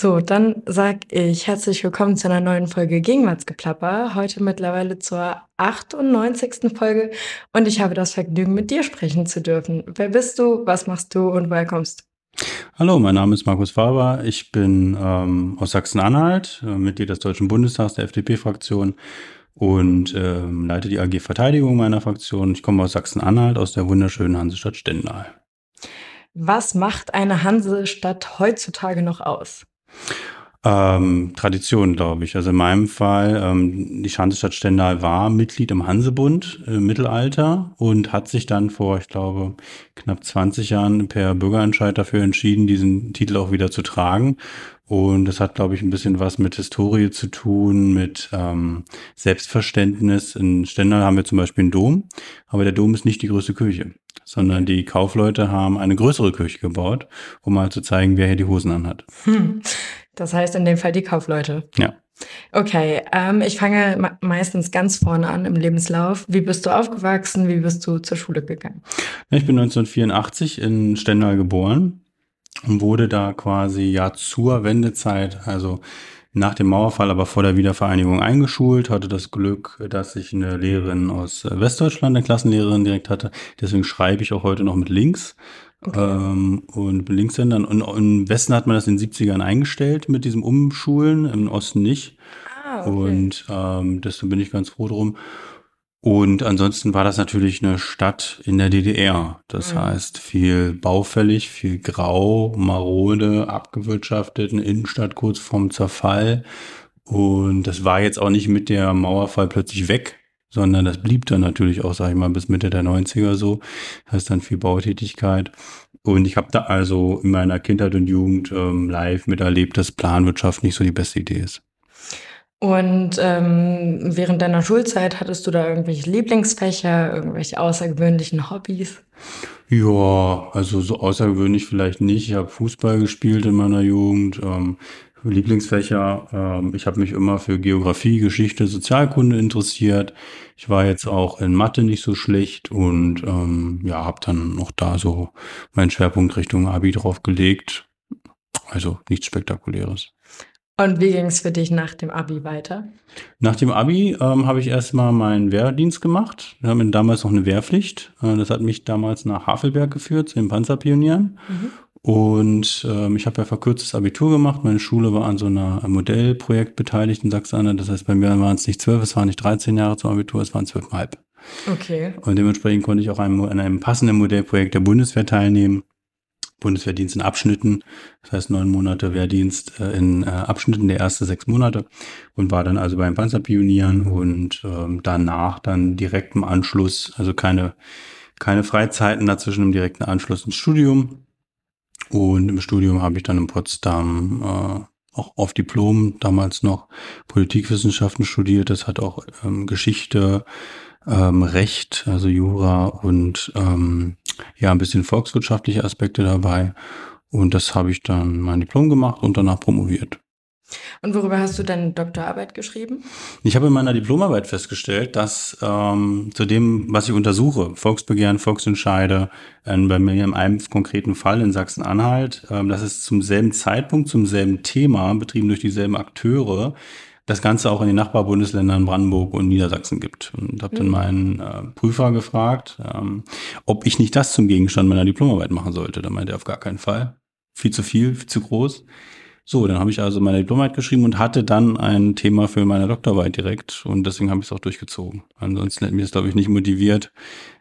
So, dann sag ich herzlich willkommen zu einer neuen Folge Gegenwartsgeplapper. Heute mittlerweile zur 98. Folge und ich habe das Vergnügen, mit dir sprechen zu dürfen. Wer bist du, was machst du und woher kommst du? Hallo, mein Name ist Markus Faber. Ich bin ähm, aus Sachsen-Anhalt, äh, Mitglied des Deutschen Bundestags der FDP-Fraktion und ähm, leite die AG Verteidigung meiner Fraktion. Ich komme aus Sachsen-Anhalt, aus der wunderschönen Hansestadt Stendal. Was macht eine Hansestadt heutzutage noch aus? Ähm, Tradition, glaube ich. Also in meinem Fall, ähm, die Hansestadt Stendal war Mitglied im Hansebund im Mittelalter und hat sich dann vor, ich glaube, knapp 20 Jahren per Bürgerentscheid dafür entschieden, diesen Titel auch wieder zu tragen. Und das hat, glaube ich, ein bisschen was mit Historie zu tun, mit ähm, Selbstverständnis. In Stendal haben wir zum Beispiel einen Dom, aber der Dom ist nicht die größte Kirche, sondern die Kaufleute haben eine größere Kirche gebaut, um mal zu zeigen, wer hier die Hosen anhat. Hm. Das heißt in dem Fall die Kaufleute. Ja. Okay, ähm, ich fange meistens ganz vorne an im Lebenslauf. Wie bist du aufgewachsen? Wie bist du zur Schule gegangen? Ich bin 1984 in Stendal geboren und wurde da quasi ja zur Wendezeit, also nach dem Mauerfall, aber vor der Wiedervereinigung eingeschult, hatte das Glück, dass ich eine Lehrerin aus Westdeutschland, eine Klassenlehrerin direkt hatte. Deswegen schreibe ich auch heute noch mit links. Okay. Ähm, und bin Linkshänder. Und im Westen hat man das in den 70ern eingestellt mit diesem Umschulen, im Osten nicht. Ah, okay. Und ähm, deswegen bin ich ganz froh drum. Und ansonsten war das natürlich eine Stadt in der DDR. Das mhm. heißt, viel baufällig, viel grau, marode, abgewirtschaftet, eine Innenstadt kurz vorm Zerfall. Und das war jetzt auch nicht mit der Mauerfall plötzlich weg, sondern das blieb dann natürlich auch, sag ich mal, bis Mitte der 90er so. Das heißt dann viel Bautätigkeit. Und ich habe da also in meiner Kindheit und Jugend ähm, live miterlebt, dass Planwirtschaft nicht so die beste Idee ist. Und ähm, während deiner Schulzeit hattest du da irgendwelche Lieblingsfächer, irgendwelche außergewöhnlichen Hobbys? Ja, also so außergewöhnlich vielleicht nicht. Ich habe Fußball gespielt in meiner Jugend. Ähm, Lieblingsfächer. Ähm, ich habe mich immer für Geografie, Geschichte, Sozialkunde interessiert. Ich war jetzt auch in Mathe nicht so schlecht und ähm, ja, habe dann noch da so meinen Schwerpunkt Richtung Abi drauf gelegt. Also nichts Spektakuläres. Und wie ging es für dich nach dem Abi weiter? Nach dem Abi ähm, habe ich erstmal meinen Wehrdienst gemacht. Wir haben damals noch eine Wehrpflicht. Äh, das hat mich damals nach Havelberg geführt, zu den Panzerpionieren. Mhm. Und ähm, ich habe ja verkürztes Abitur gemacht. Meine Schule war an so einer Modellprojekt beteiligt in Sachsen-Anhalt. Das heißt, bei mir waren es nicht zwölf, es waren nicht 13 Jahre zum Abitur, es waren zwölfeinhalb. Okay. Und dementsprechend konnte ich auch an einem, einem passenden Modellprojekt der Bundeswehr teilnehmen. Bundeswehrdienst in Abschnitten, das heißt neun Monate Wehrdienst äh, in äh, Abschnitten der erste sechs Monate und war dann also beim Panzerpionieren und ähm, danach dann direkt im Anschluss, also keine, keine Freizeiten dazwischen im direkten Anschluss ins Studium. Und im Studium habe ich dann in Potsdam äh, auch auf Diplom damals noch Politikwissenschaften studiert. Das hat auch ähm, Geschichte, ähm, Recht, also Jura und ähm, ja, ein bisschen volkswirtschaftliche Aspekte dabei. Und das habe ich dann mein Diplom gemacht und danach promoviert. Und worüber hast du deine Doktorarbeit geschrieben? Ich habe in meiner Diplomarbeit festgestellt, dass ähm, zu dem, was ich untersuche, Volksbegehren, Volksentscheide, äh, bei mir in einem konkreten Fall in Sachsen-Anhalt, ähm, dass es zum selben Zeitpunkt, zum selben Thema, betrieben durch dieselben Akteure, das Ganze auch in den Nachbarbundesländern Brandenburg und Niedersachsen gibt. Und habe dann mhm. meinen äh, Prüfer gefragt, ähm, ob ich nicht das zum Gegenstand meiner Diplomarbeit machen sollte. Da meinte er auf gar keinen Fall. Viel zu viel, viel zu groß. So, dann habe ich also meine Diplomarbeit geschrieben und hatte dann ein Thema für meine Doktorarbeit direkt und deswegen habe ich es auch durchgezogen. Ansonsten hätte mich das, glaube ich, nicht motiviert.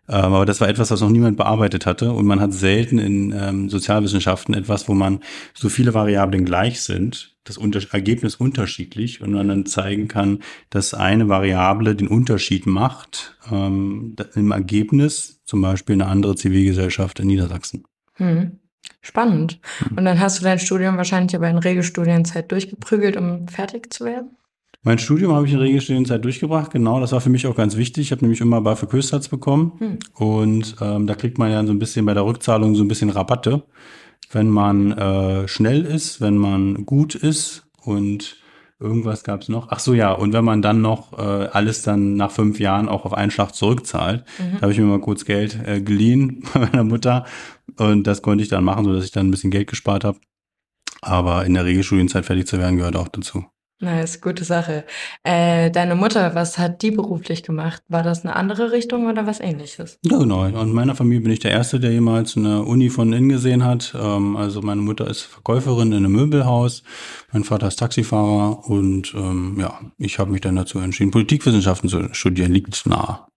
Ähm, aber das war etwas, was noch niemand bearbeitet hatte und man hat selten in ähm, Sozialwissenschaften etwas, wo man so viele Variablen gleich sind, das Unter Ergebnis unterschiedlich und man dann zeigen kann, dass eine Variable den Unterschied macht ähm, im Ergebnis, zum Beispiel eine andere Zivilgesellschaft in Niedersachsen. Hm. Spannend. Mhm. Und dann hast du dein Studium wahrscheinlich aber in Regelstudienzeit durchgeprügelt, um fertig zu werden? Mein Studium habe ich in Regelstudienzeit durchgebracht, genau. Das war für mich auch ganz wichtig. Ich habe nämlich immer BAföG Höchstsatz bekommen. Hm. Und ähm, da kriegt man ja so ein bisschen bei der Rückzahlung so ein bisschen Rabatte, wenn man äh, schnell ist, wenn man gut ist und Irgendwas gab es noch. Ach so, ja. Und wenn man dann noch äh, alles dann nach fünf Jahren auch auf einen Schlag zurückzahlt, mhm. da habe ich mir mal kurz Geld äh, geliehen bei meiner Mutter und das konnte ich dann machen, so dass ich dann ein bisschen Geld gespart habe. Aber in der Regelstudienzeit fertig zu werden, gehört auch dazu. Nice, gute Sache. Äh, deine Mutter, was hat die beruflich gemacht? War das eine andere Richtung oder was ähnliches? Ja, genau. Und in meiner Familie bin ich der Erste, der jemals eine Uni von innen gesehen hat. Ähm, also meine Mutter ist Verkäuferin in einem Möbelhaus, mein Vater ist Taxifahrer und ähm, ja, ich habe mich dann dazu entschieden, Politikwissenschaften zu studieren. Liegt nah.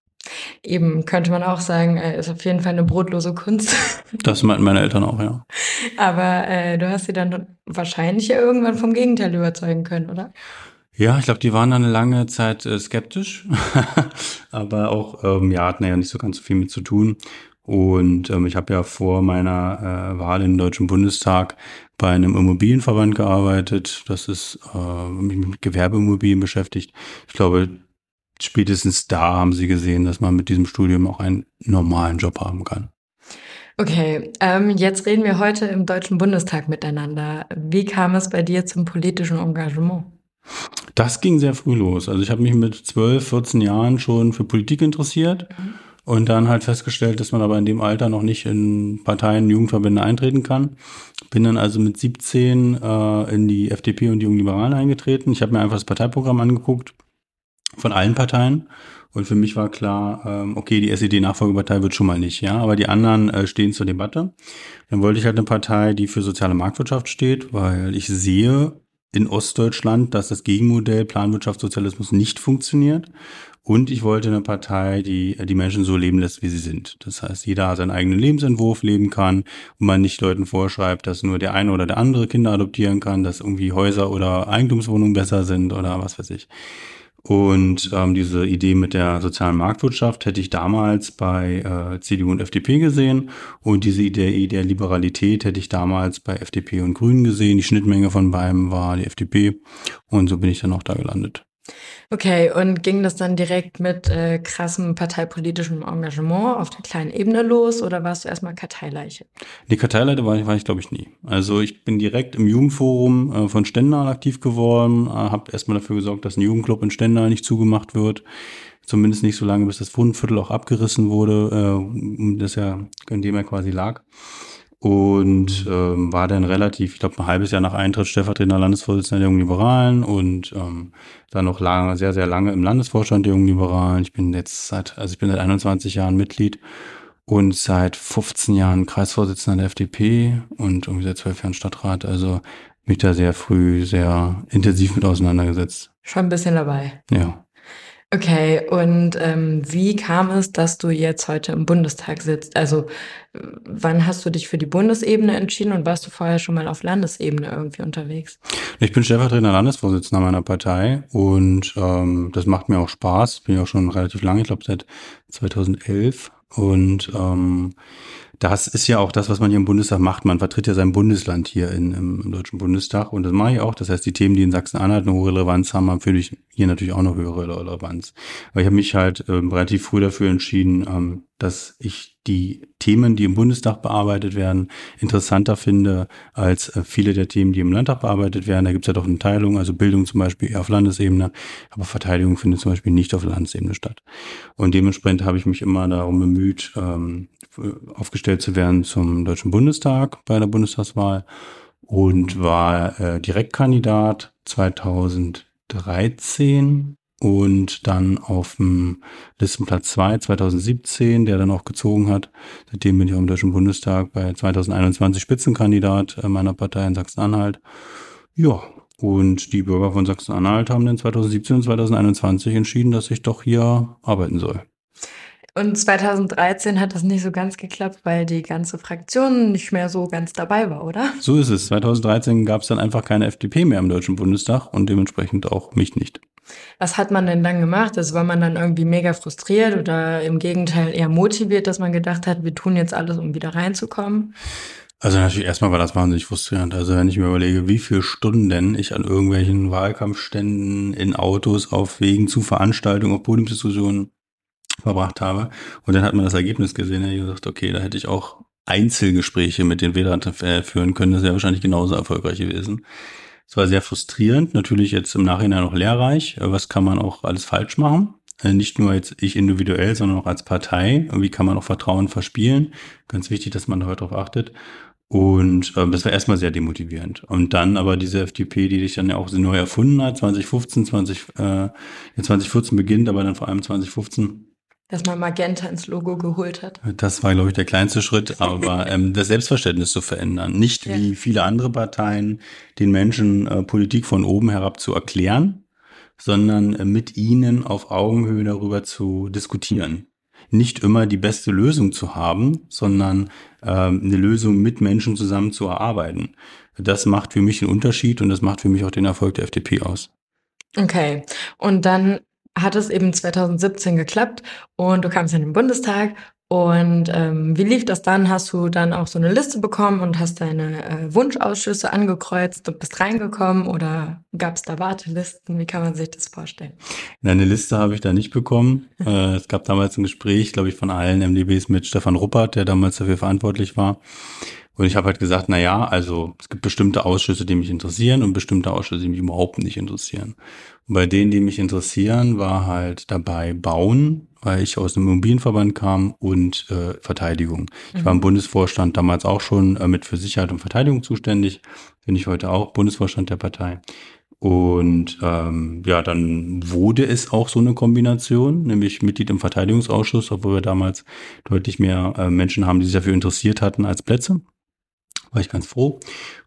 Eben könnte man auch sagen, äh, ist auf jeden Fall eine brotlose Kunst. Das meinten meine Eltern auch, ja. Aber äh, du hast sie dann wahrscheinlich ja irgendwann vom Gegenteil überzeugen können, oder? Ja, ich glaube, die waren dann eine lange Zeit äh, skeptisch, aber auch, ähm, ja, hatten ja nicht so ganz so viel mit zu tun. Und ähm, ich habe ja vor meiner äh, Wahl in den Deutschen Bundestag bei einem Immobilienverband gearbeitet. Das ist äh, mich mit Gewerbeimmobilien beschäftigt. Ich glaube, spätestens da haben sie gesehen, dass man mit diesem Studium auch einen normalen Job haben kann. Okay, ähm, jetzt reden wir heute im Deutschen Bundestag miteinander. Wie kam es bei dir zum politischen Engagement? Das ging sehr früh los. Also ich habe mich mit 12, 14 Jahren schon für Politik interessiert mhm. und dann halt festgestellt, dass man aber in dem Alter noch nicht in Parteien, Jugendverbände eintreten kann. Bin dann also mit 17 äh, in die FDP und die Jungen Liberalen eingetreten. Ich habe mir einfach das Parteiprogramm angeguckt von allen Parteien. Und für mich war klar, ähm, okay, die SED-Nachfolgepartei wird schon mal nicht, ja, aber die anderen äh, stehen zur Debatte. Dann wollte ich halt eine Partei, die für soziale Marktwirtschaft steht, weil ich sehe in Ostdeutschland, dass das Gegenmodell Planwirtschaftssozialismus nicht funktioniert. Und ich wollte eine Partei, die die Menschen so leben lässt, wie sie sind. Das heißt, jeder seinen eigenen Lebensentwurf leben kann und man nicht Leuten vorschreibt, dass nur der eine oder der andere Kinder adoptieren kann, dass irgendwie Häuser oder Eigentumswohnungen besser sind oder was weiß ich. Und ähm, diese Idee mit der sozialen Marktwirtschaft hätte ich damals bei äh, CDU und FDP gesehen. Und diese Idee der Liberalität hätte ich damals bei FDP und Grünen gesehen. Die Schnittmenge von beiden war die FDP. Und so bin ich dann auch da gelandet. Okay, und ging das dann direkt mit äh, krassem parteipolitischem Engagement auf der kleinen Ebene los oder warst du erstmal Karteileiche? Die Karteileiter war ich, war ich glaube ich, nie. Also ich bin direkt im Jugendforum äh, von Stendal aktiv geworden, äh, habe erstmal dafür gesorgt, dass ein Jugendclub in Stendal nicht zugemacht wird. Zumindest nicht so lange, bis das Wohnviertel auch abgerissen wurde, äh, das ja, in dem er quasi lag und ähm, war dann relativ, ich glaube, ein halbes Jahr nach Eintritt stellvertretender Landesvorsitzender der Jungen Liberalen und ähm, dann noch lange, sehr, sehr lange im Landesvorstand der Jungen Liberalen. Ich bin jetzt seit, also ich bin seit 21 Jahren Mitglied und seit 15 Jahren Kreisvorsitzender der FDP und irgendwie seit 12 Jahren Stadtrat. Also mich da sehr früh sehr intensiv mit auseinandergesetzt. Schon ein bisschen dabei. Ja. Okay, und ähm, wie kam es, dass du jetzt heute im Bundestag sitzt? Also wann hast du dich für die Bundesebene entschieden und warst du vorher schon mal auf Landesebene irgendwie unterwegs? Ich bin stellvertretender Landesvorsitzender meiner Partei und ähm, das macht mir auch Spaß. Bin ja auch schon relativ lange, ich glaube seit 2011 und ähm, das ist ja auch das, was man hier im Bundestag macht. Man vertritt ja sein Bundesland hier in, im, Deutschen Bundestag und das mache ich auch. Das heißt, die Themen, die in Sachsen-Anhalt eine hohe Relevanz haben, haben für mich hier natürlich auch eine höhere Relevanz. Aber ich habe mich halt ähm, relativ früh dafür entschieden, ähm, dass ich die Themen, die im Bundestag bearbeitet werden, interessanter finde als äh, viele der Themen, die im Landtag bearbeitet werden. Da gibt es ja doch eine Teilung, also Bildung zum Beispiel eher auf Landesebene, aber Verteidigung findet zum Beispiel nicht auf Landesebene statt. Und dementsprechend habe ich mich immer darum bemüht, ähm, aufgestellt zu werden zum Deutschen Bundestag bei der Bundestagswahl und war äh, Direktkandidat 2013 und dann auf dem Listenplatz 2 2017, der dann auch gezogen hat. Seitdem bin ich auch im Deutschen Bundestag bei 2021 Spitzenkandidat äh, meiner Partei in Sachsen-Anhalt. Ja, und die Bürger von Sachsen-Anhalt haben dann 2017 und 2021 entschieden, dass ich doch hier arbeiten soll. Und 2013 hat das nicht so ganz geklappt, weil die ganze Fraktion nicht mehr so ganz dabei war, oder? So ist es. 2013 gab es dann einfach keine FDP mehr im Deutschen Bundestag und dementsprechend auch mich nicht. Was hat man denn dann gemacht? Also war man dann irgendwie mega frustriert oder im Gegenteil eher motiviert, dass man gedacht hat, wir tun jetzt alles, um wieder reinzukommen? Also natürlich erstmal war das wahnsinnig frustrierend. Also wenn ich mir überlege, wie viele Stunden ich an irgendwelchen Wahlkampfständen, in Autos, auf Wegen zu Veranstaltungen, auf Podiumsdiskussionen verbracht habe. Und dann hat man das Ergebnis gesehen. Ich gesagt, okay, da hätte ich auch Einzelgespräche mit den Wählern äh, führen können. Das wäre wahrscheinlich genauso erfolgreich gewesen. Es war sehr frustrierend, natürlich jetzt im Nachhinein auch lehrreich. Was kann man auch alles falsch machen? Äh, nicht nur jetzt ich individuell, sondern auch als Partei. Wie kann man auch Vertrauen verspielen? Ganz wichtig, dass man darauf achtet. Und äh, das war erstmal sehr demotivierend. Und dann aber diese FDP, die sich dann ja auch neu erfunden hat, 2015, 20, äh, 2014 beginnt, aber dann vor allem 2015 dass man Magenta ins Logo geholt hat. Das war, glaube ich, der kleinste Schritt, aber ähm, das Selbstverständnis zu verändern. Nicht ja. wie viele andere Parteien den Menschen äh, Politik von oben herab zu erklären, sondern äh, mit ihnen auf Augenhöhe darüber zu diskutieren. Nicht immer die beste Lösung zu haben, sondern äh, eine Lösung mit Menschen zusammen zu erarbeiten. Das macht für mich einen Unterschied und das macht für mich auch den Erfolg der FDP aus. Okay. Und dann hat es eben 2017 geklappt und du kamst in den Bundestag. Und ähm, wie lief das dann? Hast du dann auch so eine Liste bekommen und hast deine äh, Wunschausschüsse angekreuzt und bist reingekommen oder gab es da Wartelisten? Wie kann man sich das vorstellen? Eine Liste habe ich da nicht bekommen. äh, es gab damals ein Gespräch, glaube ich, von allen MDBs mit Stefan Ruppert, der damals dafür verantwortlich war. Und ich habe halt gesagt, na ja, also es gibt bestimmte Ausschüsse, die mich interessieren und bestimmte Ausschüsse, die mich überhaupt nicht interessieren. Bei denen, die mich interessieren, war halt dabei Bauen, weil ich aus einem Immobilienverband kam und äh, Verteidigung. Ich mhm. war im Bundesvorstand damals auch schon äh, mit für Sicherheit und Verteidigung zuständig. Bin ich heute auch Bundesvorstand der Partei. Und ähm, ja, dann wurde es auch so eine Kombination, nämlich Mitglied im Verteidigungsausschuss, obwohl wir damals deutlich mehr äh, Menschen haben, die sich dafür interessiert hatten als Plätze war ich ganz froh.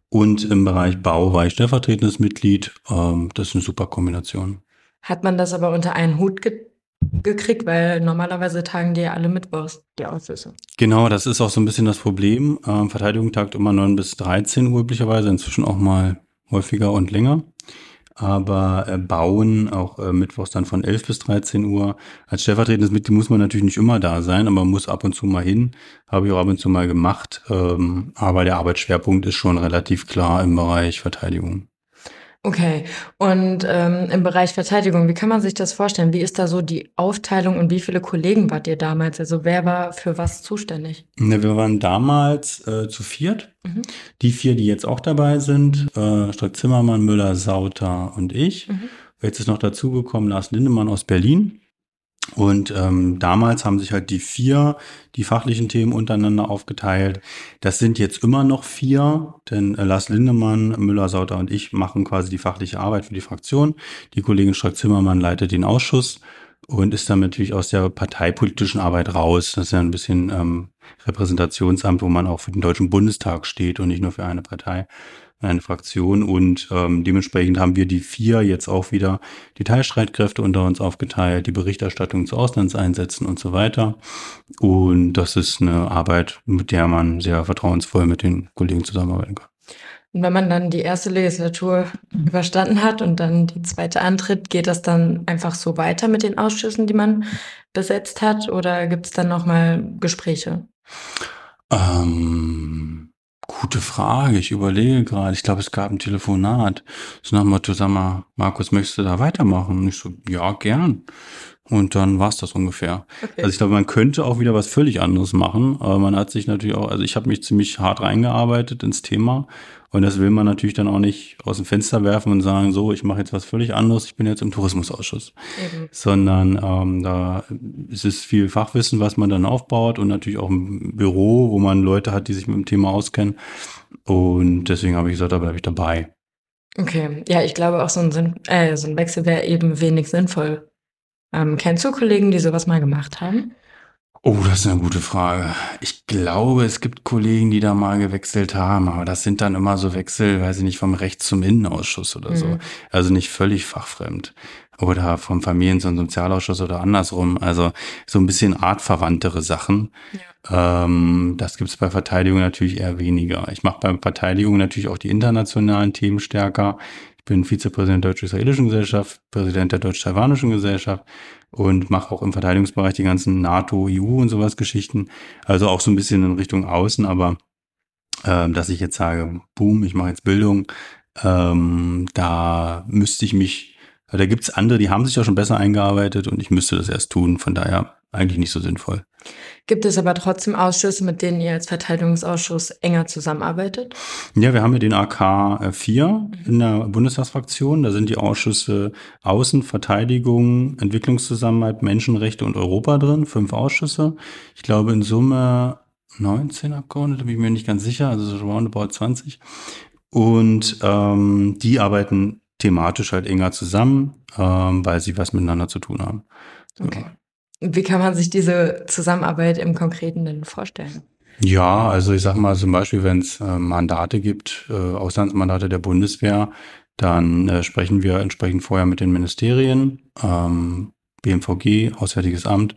Und im Bereich Bau war ich stellvertretendes Mitglied. Ähm, das ist eine super Kombination. Hat man das aber unter einen Hut ge gekriegt, weil normalerweise tagen die ja alle Mittwochs, die Ausschüsse. Genau, das ist auch so ein bisschen das Problem. Ähm, Verteidigung tagt immer 9 bis 13 Uhr üblicherweise, inzwischen auch mal häufiger und länger aber äh, bauen, auch äh, mittwochs dann von 11 bis 13 Uhr. Als stellvertretendes Mitglied muss man natürlich nicht immer da sein, aber man muss ab und zu mal hin. Habe ich auch ab und zu mal gemacht. Ähm, aber der Arbeitsschwerpunkt ist schon relativ klar im Bereich Verteidigung. Okay, und ähm, im Bereich Verteidigung, wie kann man sich das vorstellen? Wie ist da so die Aufteilung und wie viele Kollegen wart ihr damals? Also wer war für was zuständig? Ne, wir waren damals äh, zu viert. Mhm. Die vier, die jetzt auch dabei sind, äh, Strack Zimmermann, Müller, Sauter und ich. Mhm. Jetzt ist noch dazugekommen Lars Lindemann aus Berlin. Und ähm, damals haben sich halt die vier die fachlichen Themen untereinander aufgeteilt. Das sind jetzt immer noch vier, denn äh, Lars Lindemann, Müller, Sauter und ich machen quasi die fachliche Arbeit für die Fraktion. Die Kollegin Strack-Zimmermann leitet den Ausschuss und ist dann natürlich aus der parteipolitischen Arbeit raus. Das ist ja ein bisschen ähm, Repräsentationsamt, wo man auch für den Deutschen Bundestag steht und nicht nur für eine Partei eine Fraktion und ähm, dementsprechend haben wir die vier jetzt auch wieder die Teilstreitkräfte unter uns aufgeteilt, die Berichterstattung zu Auslandseinsätzen und so weiter. Und das ist eine Arbeit, mit der man sehr vertrauensvoll mit den Kollegen zusammenarbeiten kann. Und wenn man dann die erste Legislatur überstanden hat und dann die zweite antritt, geht das dann einfach so weiter mit den Ausschüssen, die man besetzt hat, oder gibt es dann nochmal Gespräche? Ähm, Gute Frage. Ich überlege gerade. Ich glaube, es gab ein Telefonat. So nach dem Motto, sag mal, Markus, möchtest du da weitermachen? Und ich so, ja, gern. Und dann war es das ungefähr. Okay. Also ich glaube, man könnte auch wieder was völlig anderes machen, aber man hat sich natürlich auch, also ich habe mich ziemlich hart reingearbeitet ins Thema und das will man natürlich dann auch nicht aus dem Fenster werfen und sagen, so, ich mache jetzt was völlig anderes, ich bin jetzt im Tourismusausschuss. Eben. Sondern ähm, da ist es viel Fachwissen, was man dann aufbaut und natürlich auch ein Büro, wo man Leute hat, die sich mit dem Thema auskennen. Und deswegen habe ich gesagt, da bleibe ich dabei. Okay, ja, ich glaube auch so ein, Sinn, äh, so ein Wechsel wäre eben wenig sinnvoll. Ähm, kennst du Kollegen, die sowas mal gemacht haben? Oh, das ist eine gute Frage. Ich glaube, es gibt Kollegen, die da mal gewechselt haben, aber das sind dann immer so Wechsel, weiß ich nicht, vom Rechts zum Innenausschuss oder mhm. so. Also nicht völlig fachfremd. Oder vom Familien- zum Sozialausschuss oder andersrum. Also so ein bisschen artverwandtere Sachen. Ja. Ähm, das gibt's bei Verteidigung natürlich eher weniger. Ich mache bei Verteidigung natürlich auch die internationalen Themen stärker bin Vizepräsident der Deutsch-Israelischen Gesellschaft, Präsident der Deutsch-Taiwanischen Gesellschaft und mache auch im Verteidigungsbereich die ganzen NATO, EU und sowas Geschichten. Also auch so ein bisschen in Richtung Außen, aber äh, dass ich jetzt sage, boom, ich mache jetzt Bildung, ähm, da müsste ich mich, da gibt's andere, die haben sich ja schon besser eingearbeitet und ich müsste das erst tun. Von daher eigentlich nicht so sinnvoll. Gibt es aber trotzdem Ausschüsse, mit denen ihr als Verteidigungsausschuss enger zusammenarbeitet? Ja, wir haben ja den AK 4 mhm. in der Bundestagsfraktion. Da sind die Ausschüsse Außen, Verteidigung, Entwicklungszusammenarbeit, Menschenrechte und Europa drin. Fünf Ausschüsse. Ich glaube in Summe 19 Abgeordnete, bin ich mir nicht ganz sicher, also so roundabout 20. Und ähm, die arbeiten thematisch halt enger zusammen, ähm, weil sie was miteinander zu tun haben. Okay. Wie kann man sich diese Zusammenarbeit im Konkreten denn vorstellen? Ja, also ich sag mal zum Beispiel, wenn es äh, Mandate gibt, äh, Auslandsmandate der Bundeswehr, dann äh, sprechen wir entsprechend vorher mit den Ministerien, ähm, BMVG, Auswärtiges Amt.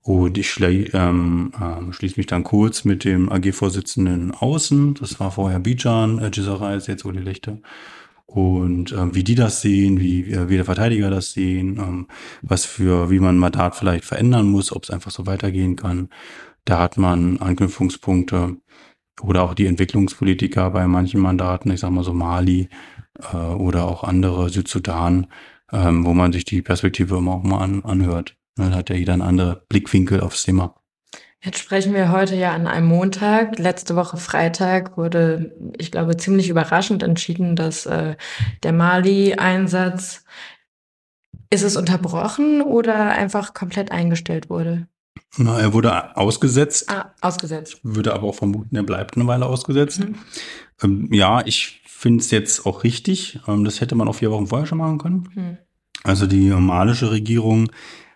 Und ich schließe ähm, äh, schließ mich dann kurz mit dem AG-Vorsitzenden Außen. Das war vorher Bijan, äh, Giserai ist jetzt Uli Lechte. Und ähm, wie die das sehen, wie, wie der Verteidiger das sehen, ähm, was für, wie man Mandat vielleicht verändern muss, ob es einfach so weitergehen kann. Da hat man Anknüpfungspunkte oder auch die Entwicklungspolitiker bei manchen Mandaten, ich sag mal so Mali äh, oder auch andere, Südsudan, ähm, wo man sich die Perspektive immer auch mal an, anhört. Dann hat ja jeder einen anderen Blickwinkel aufs Thema. Jetzt sprechen wir heute ja an einem Montag. Letzte Woche Freitag wurde, ich glaube, ziemlich überraschend entschieden, dass äh, der Mali-Einsatz, ist es unterbrochen oder einfach komplett eingestellt wurde? Na, er wurde ausgesetzt. Ah, ausgesetzt. Würde aber auch vermuten, er bleibt eine Weile ausgesetzt. Mhm. Ähm, ja, ich finde es jetzt auch richtig. Ähm, das hätte man auch vier Wochen vorher schon machen können. Mhm. Also die malische Regierung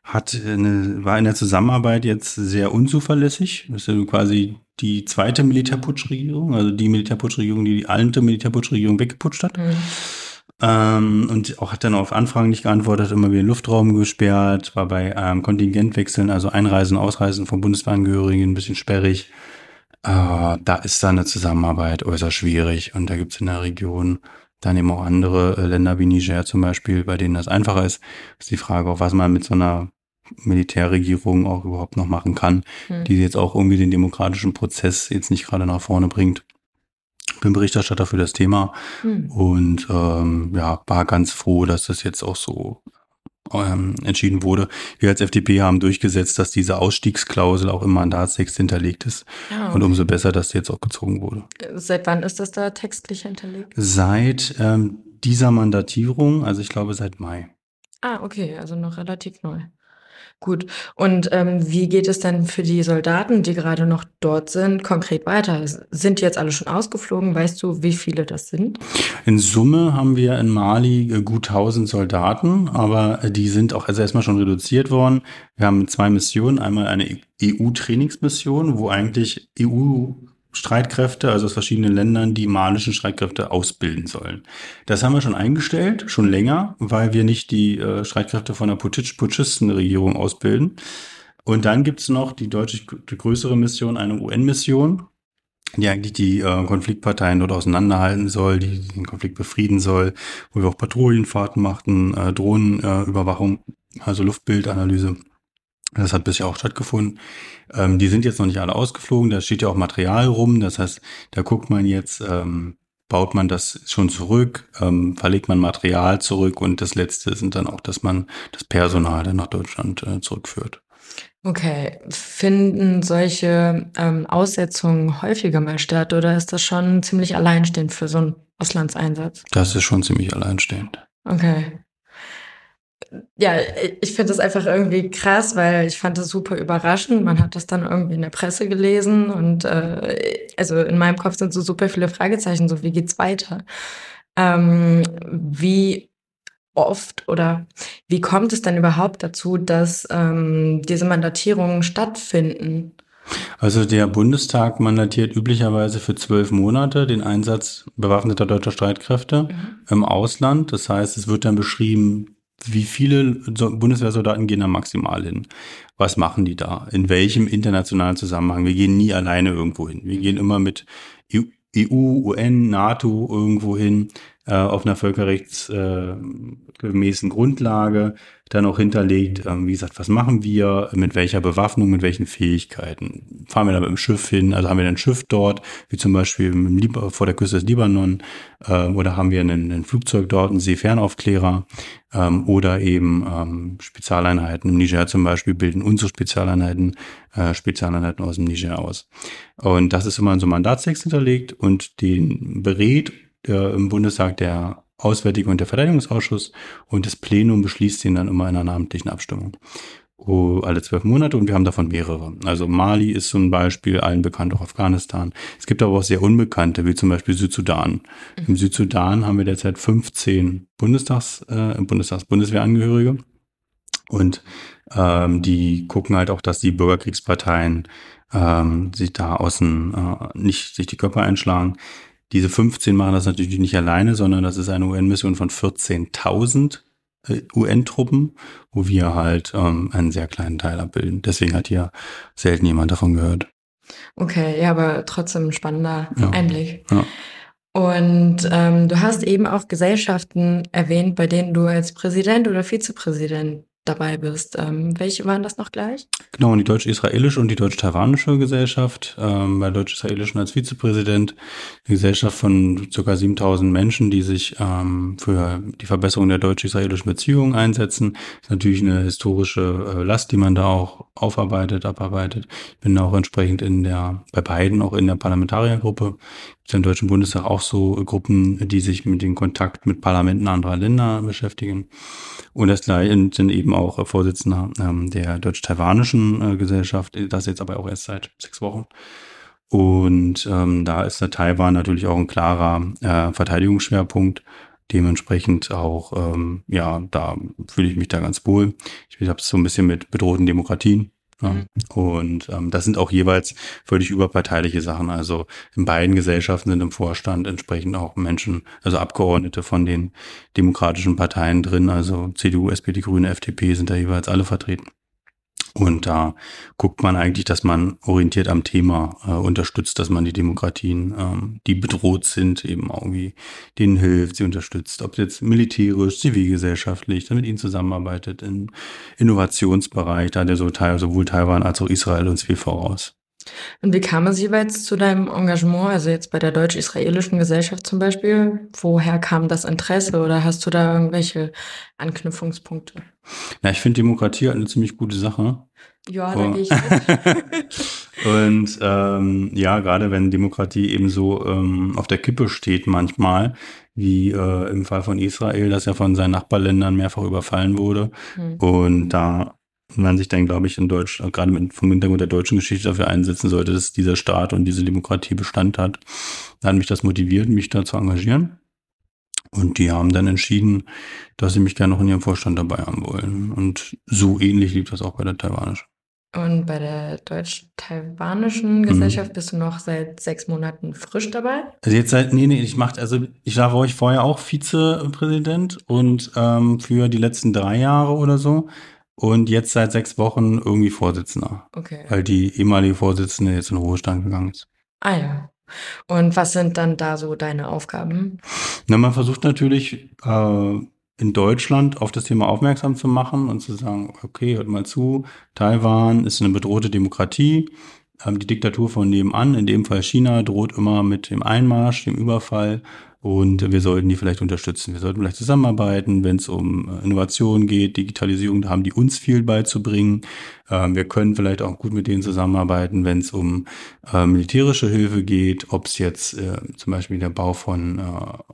hat eine, war in der Zusammenarbeit jetzt sehr unzuverlässig. Das ist quasi die zweite Militärputschregierung, also die Militärputschregierung, die die alte Militärputschregierung weggeputscht hat. Mhm. Ähm, und auch hat dann auf Anfragen nicht geantwortet, immer wieder Luftraum gesperrt, war bei ähm, Kontingentwechseln, also Einreisen, Ausreisen von Bundeswehrangehörigen ein bisschen sperrig. Äh, da ist dann eine Zusammenarbeit äußerst schwierig und da gibt es in der Region dann eben auch andere äh, Länder wie Niger zum Beispiel, bei denen das einfacher ist. Ist die Frage, auch was man mit so einer Militärregierung auch überhaupt noch machen kann, hm. die jetzt auch irgendwie den demokratischen Prozess jetzt nicht gerade nach vorne bringt bin Berichterstatter für das Thema hm. und ähm, ja, war ganz froh, dass das jetzt auch so ähm, entschieden wurde. Wir als FDP haben durchgesetzt, dass diese Ausstiegsklausel auch im Mandatstext hinterlegt ist. Ja, okay. Und umso besser, dass die jetzt auch gezogen wurde. Seit wann ist das da textlich hinterlegt? Seit ähm, dieser Mandatierung, also ich glaube seit Mai. Ah, okay, also noch relativ neu. Gut. Und ähm, wie geht es denn für die Soldaten, die gerade noch dort sind, konkret weiter? Sind die jetzt alle schon ausgeflogen? Weißt du, wie viele das sind? In Summe haben wir in Mali äh, gut 1000 Soldaten, aber äh, die sind auch also erstmal schon reduziert worden. Wir haben zwei Missionen. Einmal eine EU-Trainingsmission, wo eigentlich EU Streitkräfte, also aus verschiedenen Ländern, die malischen Streitkräfte ausbilden sollen. Das haben wir schon eingestellt, schon länger, weil wir nicht die äh, Streitkräfte von der Putschisten-Regierung ausbilden. Und dann gibt's noch die deutlich größere Mission, eine UN-Mission, die eigentlich die äh, Konfliktparteien dort auseinanderhalten soll, die den Konflikt befrieden soll, wo wir auch Patrouillenfahrten machten, äh, Drohnenüberwachung, also Luftbildanalyse. Das hat bisher auch stattgefunden. Ähm, die sind jetzt noch nicht alle ausgeflogen. Da steht ja auch Material rum. Das heißt, da guckt man jetzt, ähm, baut man das schon zurück, ähm, verlegt man Material zurück und das letzte sind dann auch, dass man das Personal dann nach Deutschland äh, zurückführt. Okay, finden solche ähm, Aussetzungen häufiger mal statt oder ist das schon ziemlich alleinstehend für so einen Auslandseinsatz? Das ist schon ziemlich alleinstehend. Okay ja, ich finde das einfach irgendwie krass, weil ich fand das super überraschend. Man hat das dann irgendwie in der Presse gelesen und äh, also in meinem Kopf sind so super viele Fragezeichen, so wie geht's weiter? Ähm, wie oft oder wie kommt es denn überhaupt dazu, dass ähm, diese Mandatierungen stattfinden? Also der Bundestag mandatiert üblicherweise für zwölf Monate den Einsatz bewaffneter deutscher Streitkräfte mhm. im Ausland. Das heißt, es wird dann beschrieben, wie viele Bundeswehrsoldaten gehen da maximal hin? Was machen die da? In welchem internationalen Zusammenhang? Wir gehen nie alleine irgendwo hin. Wir gehen immer mit EU, UN, NATO irgendwo hin, äh, auf einer völkerrechtsgemäßen äh, Grundlage dann auch hinterlegt, ähm, wie gesagt, was machen wir, mit welcher Bewaffnung, mit welchen Fähigkeiten. Fahren wir da mit dem Schiff hin, also haben wir ein Schiff dort, wie zum Beispiel vor der Küste des Libanon, äh, oder haben wir ein, Flugzeug dort, einen Seefernaufklärer, ähm, oder eben ähm, Spezialeinheiten. Im Niger zum Beispiel bilden unsere Spezialeinheiten äh, Spezialeinheiten aus dem Niger aus. Und das ist immer in so einem Mandatstext hinterlegt und den berät äh, im Bundestag der Auswärtige und der Verteidigungsausschuss und das Plenum beschließt ihn dann immer in einer namentlichen Abstimmung. oh, alle zwölf Monate und wir haben davon mehrere. Also Mali ist zum Beispiel allen bekannt, auch Afghanistan. Es gibt aber auch sehr unbekannte, wie zum Beispiel Südsudan. Mhm. Im Südsudan haben wir derzeit 15 Bundestags, äh, Bundestags-Bundeswehrangehörige und ähm, die gucken halt auch, dass die Bürgerkriegsparteien ähm, sich da außen äh, nicht sich die Körper einschlagen. Diese 15 machen das natürlich nicht alleine, sondern das ist eine UN-Mission von 14.000 äh, UN-Truppen, wo wir halt ähm, einen sehr kleinen Teil abbilden. Deswegen hat hier selten jemand davon gehört. Okay, ja, aber trotzdem ein spannender ja. Einblick. Ja. Und ähm, du hast eben auch Gesellschaften erwähnt, bei denen du als Präsident oder Vizepräsident dabei bist. Ähm, welche waren das noch gleich? Genau, die deutsch-israelische und die deutsch-taiwanische Gesellschaft. Ähm, bei deutsch-israelischen als Vizepräsident eine Gesellschaft von ca. 7000 Menschen, die sich ähm, für die Verbesserung der deutsch-israelischen Beziehungen einsetzen. Ist natürlich eine historische äh, Last, die man da auch aufarbeitet, abarbeitet. Ich bin auch entsprechend in der, bei beiden auch in der Parlamentariergruppe. Es im Deutschen Bundestag auch so Gruppen, die sich mit dem Kontakt mit Parlamenten anderer Länder beschäftigen. Und das gleiche sind eben auch Vorsitzender ähm, der deutsch-taiwanischen äh, Gesellschaft, das jetzt aber auch erst seit sechs Wochen. Und ähm, da ist der Taiwan natürlich auch ein klarer äh, Verteidigungsschwerpunkt. Dementsprechend auch, ähm, ja, da fühle ich mich da ganz wohl. Ich habe es so ein bisschen mit bedrohten Demokratien. Mhm. Und ähm, das sind auch jeweils völlig überparteiliche Sachen. Also in beiden Gesellschaften sind im Vorstand entsprechend auch Menschen, also Abgeordnete von den demokratischen Parteien drin. Also CDU, SPD, Grüne, FDP sind da jeweils alle vertreten. Und da guckt man eigentlich, dass man orientiert am Thema äh, unterstützt, dass man die Demokratien, ähm, die bedroht sind, eben irgendwie denen hilft, sie unterstützt, ob jetzt militärisch, zivilgesellschaftlich, damit ihnen zusammenarbeitet im Innovationsbereich, da der so Teil, sowohl Taiwan als auch Israel uns viel voraus. Und wie kam es jeweils zu deinem Engagement, also jetzt bei der deutsch-israelischen Gesellschaft zum Beispiel? Woher kam das Interesse oder hast du da irgendwelche Anknüpfungspunkte? Ja, ich finde Demokratie halt eine ziemlich gute Sache. Ja, da gehe ich. Und ähm, ja, gerade wenn Demokratie eben so ähm, auf der Kippe steht manchmal, wie äh, im Fall von Israel, das ja von seinen Nachbarländern mehrfach überfallen wurde. Hm. Und da man sich dann, glaube ich, in Deutsch, gerade mit, vom Hintergrund der deutschen Geschichte dafür einsetzen sollte, dass dieser Staat und diese Demokratie Bestand hat. Da hat mich das motiviert, mich da zu engagieren. Und die haben dann entschieden, dass sie mich gerne noch in ihrem Vorstand dabei haben wollen. Und so ähnlich lief das auch bei der taiwanischen. Und bei der deutsch-taiwanischen mhm. Gesellschaft mhm. bist du noch seit sechs Monaten frisch dabei? Also jetzt seit, nee, nee, ich mache, also ich war euch vorher auch Vizepräsident und ähm, für die letzten drei Jahre oder so und jetzt seit sechs Wochen irgendwie Vorsitzender. Okay. Weil die ehemalige Vorsitzende jetzt in den Ruhestand gegangen ist. Ah ja. Und was sind dann da so deine Aufgaben? Na, man versucht natürlich äh, in Deutschland auf das Thema aufmerksam zu machen und zu sagen, okay, hört mal zu, Taiwan ist eine bedrohte Demokratie. Ähm, die Diktatur von nebenan, in dem Fall China, droht immer mit dem Einmarsch, dem Überfall und wir sollten die vielleicht unterstützen. Wir sollten vielleicht zusammenarbeiten, wenn es um äh, Innovation geht, Digitalisierung, da haben die uns viel beizubringen. Ähm, wir können vielleicht auch gut mit denen zusammenarbeiten, wenn es um äh, militärische Hilfe geht, ob es jetzt äh, zum Beispiel der Bau von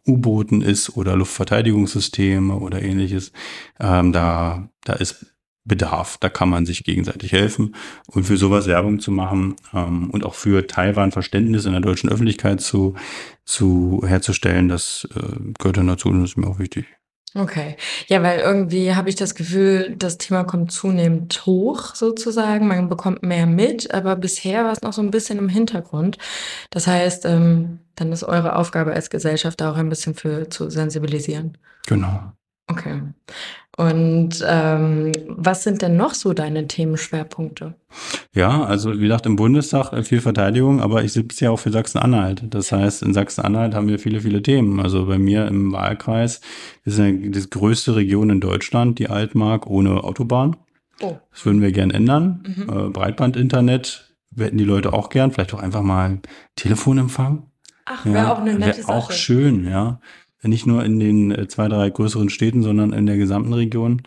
U-Booten ist oder Luftverteidigungssysteme oder ähnliches. Ähm, da, da ist Bedarf. Da kann man sich gegenseitig helfen. Und für sowas Werbung zu machen ähm, und auch für Taiwan Verständnis in der deutschen Öffentlichkeit zu, zu herzustellen, das äh, gehört dann dazu und das ist mir auch wichtig. Okay. Ja, weil irgendwie habe ich das Gefühl, das Thema kommt zunehmend hoch sozusagen. Man bekommt mehr mit, aber bisher war es noch so ein bisschen im Hintergrund. Das heißt, ähm, dann ist eure Aufgabe als Gesellschaft auch ein bisschen für zu sensibilisieren. Genau. Okay. Und ähm, was sind denn noch so deine Themenschwerpunkte? Ja, also wie gesagt, im Bundestag äh, viel Verteidigung, aber ich sitze ja auch für Sachsen-Anhalt. Das heißt, in Sachsen-Anhalt haben wir viele, viele Themen. Also bei mir im Wahlkreis ist eine, die größte Region in Deutschland, die Altmark, ohne Autobahn. Oh. Das würden wir gern ändern. Mhm. Äh, Breitbandinternet hätten die Leute auch gern. Vielleicht auch einfach mal Telefonempfang. Ach, wäre ja, auch eine nette Sache. Auch schön, ja nicht nur in den äh, zwei, drei größeren Städten, sondern in der gesamten Region.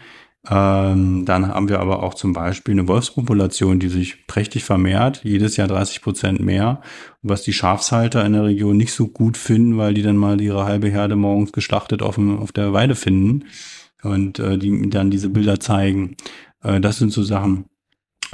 Ähm, dann haben wir aber auch zum Beispiel eine Wolfspopulation, die sich prächtig vermehrt, jedes Jahr 30 Prozent mehr, was die Schafshalter in der Region nicht so gut finden, weil die dann mal ihre halbe Herde morgens geschlachtet auf, dem, auf der Weide finden und äh, die dann diese Bilder zeigen. Äh, das sind so Sachen.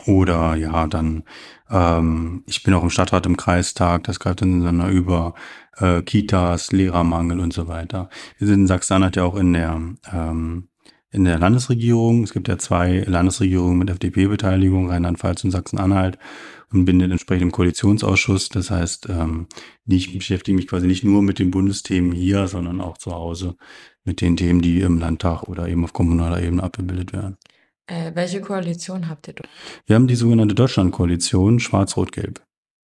Oder ja, dann, ähm, ich bin auch im Stadtrat im Kreistag, das greift dann über äh, Kitas, Lehrermangel und so weiter. Wir sind in Sachsen-Anhalt ja auch in der ähm, in der Landesregierung. Es gibt ja zwei Landesregierungen mit FDP-Beteiligung, Rheinland-Pfalz und Sachsen-Anhalt und bin entsprechend im Koalitionsausschuss. Das heißt, ähm, ich beschäftige mich quasi nicht nur mit den Bundesthemen hier, sondern auch zu Hause mit den Themen, die im Landtag oder eben auf kommunaler Ebene abgebildet werden. Äh, welche Koalition habt ihr dort? Wir haben die sogenannte Deutschland-Koalition, Schwarz-Rot-Gelb.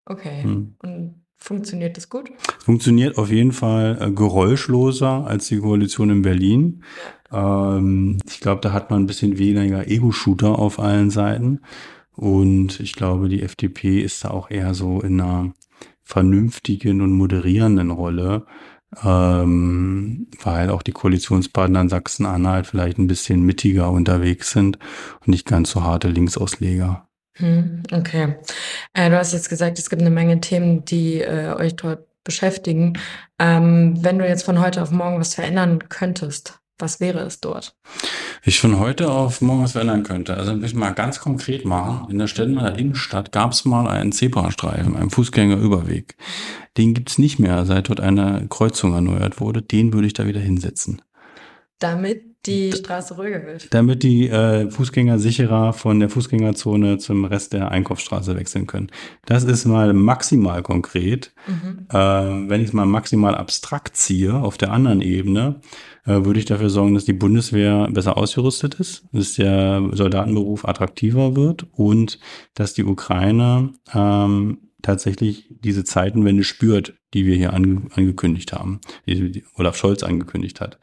Okay. Hm. Und funktioniert das gut? Funktioniert auf jeden Fall äh, geräuschloser als die Koalition in Berlin. Ähm, ich glaube, da hat man ein bisschen weniger Ego-Shooter auf allen Seiten. Und ich glaube, die FDP ist da auch eher so in einer vernünftigen und moderierenden Rolle, ähm, weil auch die Koalitionspartner in Sachsen-Anhalt vielleicht ein bisschen mittiger unterwegs sind und nicht ganz so harte Linksausleger. Hm, okay. Äh, du hast jetzt gesagt, es gibt eine Menge Themen, die äh, euch dort beschäftigen. Ähm, wenn du jetzt von heute auf morgen was verändern könntest, was wäre es dort? Ich von heute auf morgen was verändern könnte. Also ein bisschen mal ganz konkret machen. In der Städtener Innenstadt gab es mal einen Zebrastreifen, einen Fußgängerüberweg. Den gibt es nicht mehr, seit dort eine Kreuzung erneuert wurde. Den würde ich da wieder hinsetzen. Damit die Straße ruhiger wird. Damit die äh, Fußgänger sicherer von der Fußgängerzone zum Rest der Einkaufsstraße wechseln können. Das ist mal maximal konkret. Mhm. Äh, wenn ich es mal maximal abstrakt ziehe, auf der anderen Ebene, äh, würde ich dafür sorgen, dass die Bundeswehr besser ausgerüstet ist, dass der Soldatenberuf attraktiver wird und dass die Ukraine ähm, tatsächlich diese Zeitenwende spürt, die wir hier ange angekündigt haben, die Olaf Scholz angekündigt hat.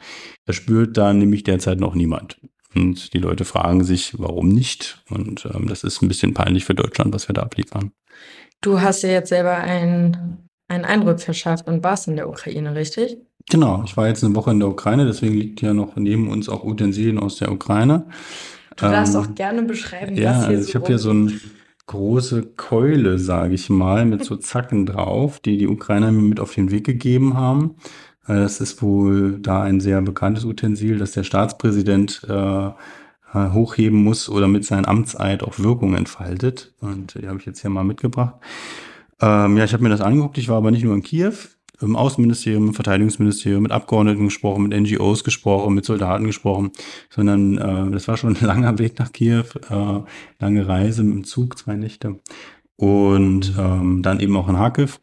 Das spürt da nämlich derzeit noch niemand. Und die Leute fragen sich, warum nicht? Und ähm, das ist ein bisschen peinlich für Deutschland, was wir da abliefern. Du hast dir jetzt selber einen, einen Eindruck verschafft und warst in der Ukraine, richtig? Genau, ich war jetzt eine Woche in der Ukraine, deswegen liegt ja noch neben uns auch Utensilien aus der Ukraine. Du darfst ähm, auch gerne beschreiben, ja, was hier also ich so habe hier so ein große Keule, sage ich mal, mit so Zacken drauf, die die Ukrainer mir mit auf den Weg gegeben haben. Äh, das ist wohl da ein sehr bekanntes Utensil, das der Staatspräsident äh, hochheben muss oder mit seinem Amtseid auch Wirkung entfaltet. Und die habe ich jetzt hier mal mitgebracht. Ähm, ja, ich habe mir das angeguckt. Ich war aber nicht nur in Kiew im Außenministerium, im Verteidigungsministerium, mit Abgeordneten gesprochen, mit NGOs gesprochen, mit Soldaten gesprochen, sondern äh, das war schon ein langer Weg nach Kiew, äh, lange Reise mit dem Zug, zwei Nächte. Und ähm, dann eben auch in Kharkiv.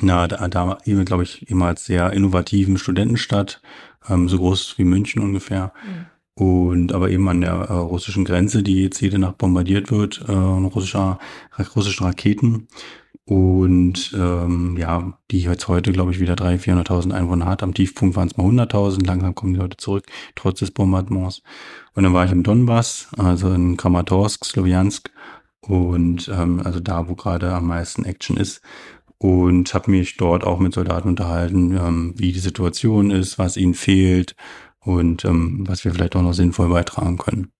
Na, da, da eben, glaube ich, immer als sehr innovativen Studentenstadt, ähm, so groß wie München ungefähr. Mhm. Und aber eben an der äh, russischen Grenze, die jetzt jede Nacht bombardiert wird, äh, russischer, russischen Raketen. Und ähm, ja, die jetzt heute, glaube ich, wieder 300.000, 400.000 Einwohner hat. Am Tiefpunkt waren es mal 100.000. Langsam kommen die Leute zurück, trotz des Bombardements. Und dann war ich im Donbass, also in Kramatorsk, Sloviansk. Und ähm, also da, wo gerade am meisten Action ist. Und habe mich dort auch mit Soldaten unterhalten, ähm, wie die Situation ist, was ihnen fehlt und ähm, was wir vielleicht auch noch sinnvoll beitragen können.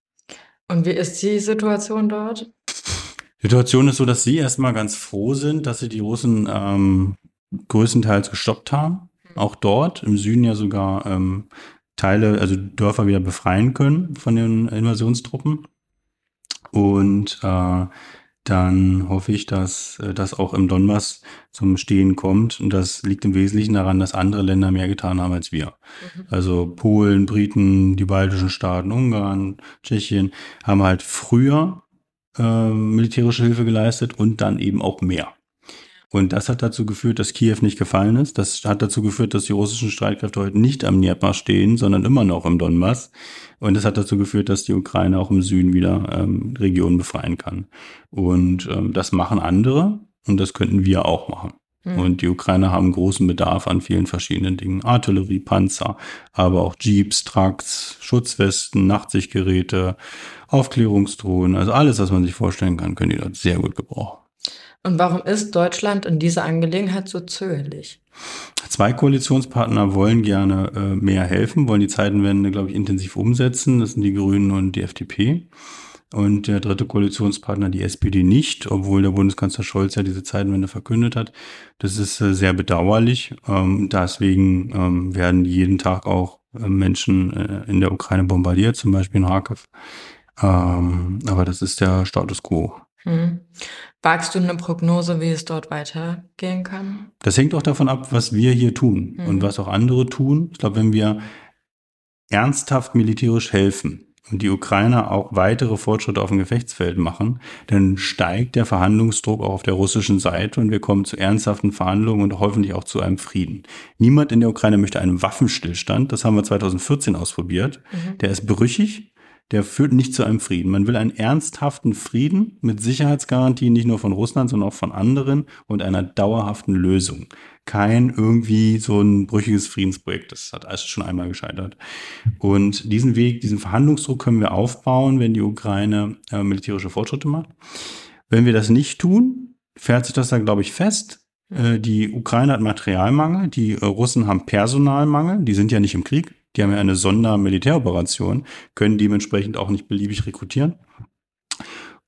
Und wie ist die Situation dort? Situation ist so, dass sie erstmal ganz froh sind, dass sie die Russen ähm, größtenteils gestoppt haben. Auch dort, im Süden ja sogar ähm, Teile, also Dörfer wieder befreien können von den Invasionstruppen. Und äh, dann hoffe ich, dass äh, das auch im Donbass zum Stehen kommt. Und das liegt im Wesentlichen daran, dass andere Länder mehr getan haben als wir. Mhm. Also Polen, Briten, die baltischen Staaten, Ungarn, Tschechien haben halt früher äh, militärische Hilfe geleistet und dann eben auch mehr. Und das hat dazu geführt, dass Kiew nicht gefallen ist. Das hat dazu geführt, dass die russischen Streitkräfte heute nicht am Dnieper stehen, sondern immer noch im Donbass. Und das hat dazu geführt, dass die Ukraine auch im Süden wieder ähm, Regionen befreien kann. Und ähm, das machen andere und das könnten wir auch machen. Mhm. Und die Ukrainer haben großen Bedarf an vielen verschiedenen Dingen. Artillerie, Panzer, aber auch Jeeps, Trucks, Schutzwesten, Nachtsichtgeräte, Aufklärungsdrohnen, also alles, was man sich vorstellen kann, können die dort sehr gut gebrauchen. Und warum ist Deutschland in dieser Angelegenheit so zögerlich? Zwei Koalitionspartner wollen gerne äh, mehr helfen, wollen die Zeitenwende, glaube ich, intensiv umsetzen. Das sind die Grünen und die FDP. Und der dritte Koalitionspartner, die SPD, nicht, obwohl der Bundeskanzler Scholz ja diese Zeitenwende verkündet hat. Das ist äh, sehr bedauerlich. Ähm, deswegen ähm, werden jeden Tag auch äh, Menschen äh, in der Ukraine bombardiert, zum Beispiel in Kharkiv. Ähm, aber das ist der Status quo. Hm. Wagst du eine Prognose, wie es dort weitergehen kann? Das hängt auch davon ab, was wir hier tun Mhm. und was auch andere tun. Ich glaube, wenn wir ernsthaft militärisch helfen und die Ukrainer auch weitere Fortschritte auf dem Gefechtsfeld machen, dann steigt der Verhandlungsdruck auch auf der russischen Seite und wir kommen zu ernsthaften Verhandlungen und hoffentlich auch zu einem Frieden. Niemand in der Ukraine möchte einen Waffenstillstand. Das haben wir 2014 ausprobiert. Mhm. Der ist brüchig. Der führt nicht zu einem Frieden. Man will einen ernsthaften Frieden mit Sicherheitsgarantien nicht nur von Russland, sondern auch von anderen und einer dauerhaften Lösung. Kein irgendwie so ein brüchiges Friedensprojekt. Das hat alles schon einmal gescheitert. Und diesen Weg, diesen Verhandlungsdruck können wir aufbauen, wenn die Ukraine äh, militärische Fortschritte macht. Wenn wir das nicht tun, fährt sich das dann, glaube ich, fest. Äh, die Ukraine hat Materialmangel, die äh, Russen haben Personalmangel, die sind ja nicht im Krieg, die haben ja eine Sondermilitäroperation, können dementsprechend auch nicht beliebig rekrutieren.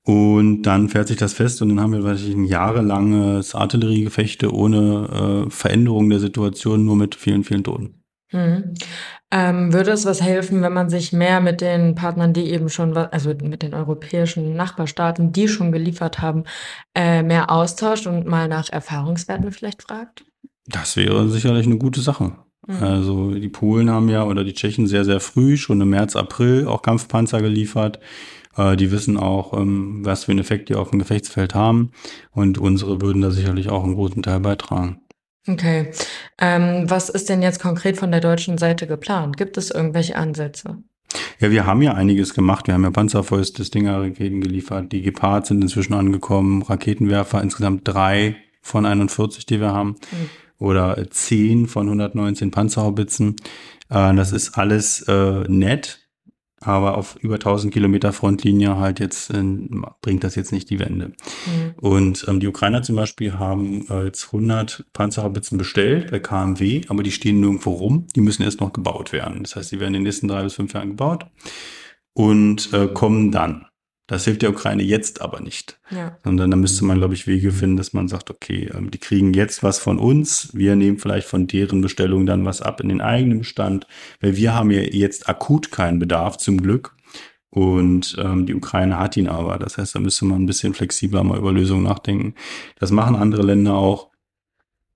Und dann fährt sich das fest und dann haben wir wahrscheinlich ein jahrelanges Artilleriegefechte ohne äh, Veränderung der Situation, nur mit vielen, vielen Toten. Mhm. Ähm, würde es was helfen, wenn man sich mehr mit den Partnern, die eben schon, also mit den europäischen Nachbarstaaten, die schon geliefert haben, äh, mehr austauscht und mal nach Erfahrungswerten vielleicht fragt? Das wäre sicherlich eine gute Sache. Mhm. Also die Polen haben ja oder die Tschechen sehr, sehr früh, schon im März, April, auch Kampfpanzer geliefert. Äh, Die wissen auch, ähm, was für einen Effekt die auf dem Gefechtsfeld haben. Und unsere würden da sicherlich auch einen großen Teil beitragen. Okay. Ähm, was ist denn jetzt konkret von der deutschen Seite geplant? Gibt es irgendwelche Ansätze? Ja, wir haben ja einiges gemacht. Wir haben ja Panzerfäuste, Stinger-Raketen geliefert. Die Gepard sind inzwischen angekommen. Raketenwerfer, insgesamt drei von 41, die wir haben. Mhm. Oder zehn von 119 Panzerhaubitzen. Äh, Das ist alles äh, nett. Aber auf über 1000 Kilometer Frontlinie halt jetzt äh, bringt das jetzt nicht die Wende. Mhm. Und ähm, die Ukrainer zum Beispiel haben äh, jetzt 100 Panzerhaubitzen bestellt bei KMW, aber die stehen nirgendwo rum. Die müssen erst noch gebaut werden. Das heißt, die werden in den nächsten drei bis fünf Jahren gebaut und äh, kommen dann. Das hilft der Ukraine jetzt aber nicht. Ja. Sondern da müsste man, glaube ich, Wege finden, dass man sagt, okay, ähm, die kriegen jetzt was von uns, wir nehmen vielleicht von deren Bestellung dann was ab in den eigenen Bestand, weil wir haben ja jetzt akut keinen Bedarf, zum Glück. Und ähm, die Ukraine hat ihn aber. Das heißt, da müsste man ein bisschen flexibler mal über Lösungen nachdenken. Das machen andere Länder auch.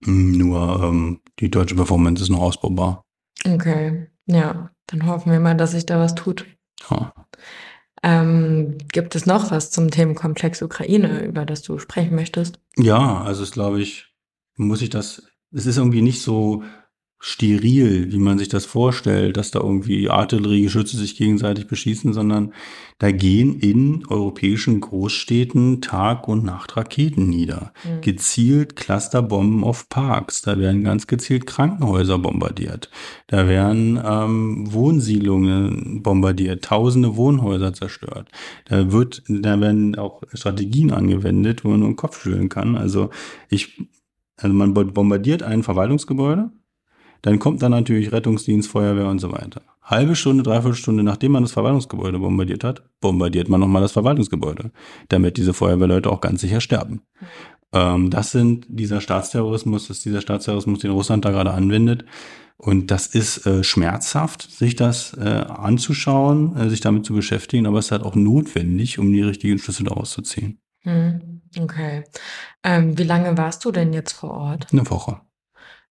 Hm, Nur ähm, die deutsche Performance ist noch ausbaubar. Okay. Ja, dann hoffen wir mal, dass sich da was tut. Ja. Ähm, gibt es noch was zum Themenkomplex Ukraine, über das du sprechen möchtest? Ja, also es glaube ich, muss ich das, es ist irgendwie nicht so steril, wie man sich das vorstellt, dass da irgendwie Artilleriegeschütze sich gegenseitig beschießen, sondern da gehen in europäischen Großstädten Tag und Nacht Raketen nieder. Mhm. Gezielt Clusterbomben auf Parks, da werden ganz gezielt Krankenhäuser bombardiert, da werden ähm, Wohnsiedlungen bombardiert, tausende Wohnhäuser zerstört. Da wird, da werden auch Strategien angewendet, wo man nur den Kopf schütteln kann. Also ich, also man bombardiert ein Verwaltungsgebäude, dann kommt dann natürlich Rettungsdienst, Feuerwehr und so weiter. Halbe Stunde, dreiviertel Stunde, nachdem man das Verwaltungsgebäude bombardiert hat, bombardiert man nochmal das Verwaltungsgebäude, damit diese Feuerwehrleute auch ganz sicher sterben. Ähm, das sind dieser Staatsterrorismus, das ist dieser Staatsterrorismus, den Russland da gerade anwendet. Und das ist äh, schmerzhaft, sich das äh, anzuschauen, äh, sich damit zu beschäftigen, aber es ist halt auch notwendig, um die richtigen Schlüsse daraus zu ziehen. Hm, Okay. Ähm, wie lange warst du denn jetzt vor Ort? Eine Woche.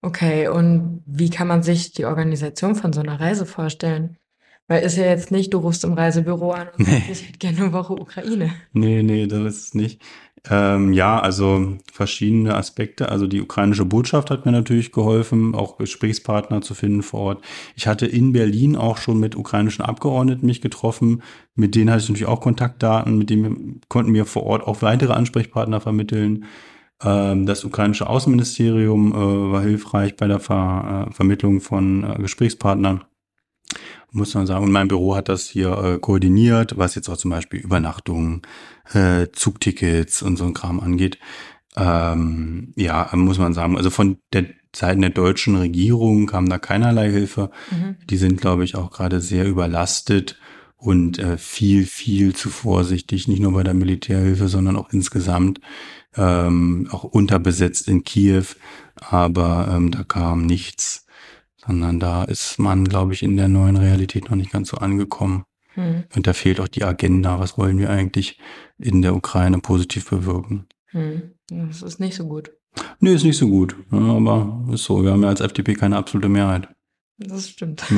Okay, und wie kann man sich die Organisation von so einer Reise vorstellen? Weil ist ja jetzt nicht, du rufst im Reisebüro an und Nee. sagst, ich hätte gerne eine Woche Ukraine. Nee, nee, das ist es nicht. Ähm, ja, also verschiedene Aspekte. Also die ukrainische Botschaft hat mir natürlich geholfen, auch Gesprächspartner zu finden vor Ort. Ich hatte in Berlin auch schon mit ukrainischen Abgeordneten mich getroffen. Mit denen hatte ich natürlich auch Kontaktdaten, mit denen konnten wir vor Ort auch weitere Ansprechpartner vermitteln. Ähm, das ukrainische Außenministerium äh, war hilfreich bei der Ver äh, Vermittlung von äh, Gesprächspartnern muss man sagen. Und mein Büro hat das hier äh, koordiniert, was jetzt auch zum Beispiel Übernachtungen, äh, Zugtickets und so ein Kram angeht. Ähm, ja, muss man sagen. Also von der Seiten der deutschen Regierung kam da keinerlei Hilfe. Mhm. Die sind, glaube ich, auch gerade sehr überlastet und äh, viel, viel zu vorsichtig, nicht nur bei der Militärhilfe, sondern auch insgesamt, ähm, auch unterbesetzt in Kiew. Aber ähm, da kam nichts sondern da ist man, glaube ich, in der neuen Realität noch nicht ganz so angekommen. Hm. Und da fehlt auch die Agenda. Was wollen wir eigentlich in der Ukraine positiv bewirken? Hm. Das ist nicht so gut. Nee, ist nicht so gut. Ja, aber ist so. Wir haben ja als FDP keine absolute Mehrheit. Das stimmt.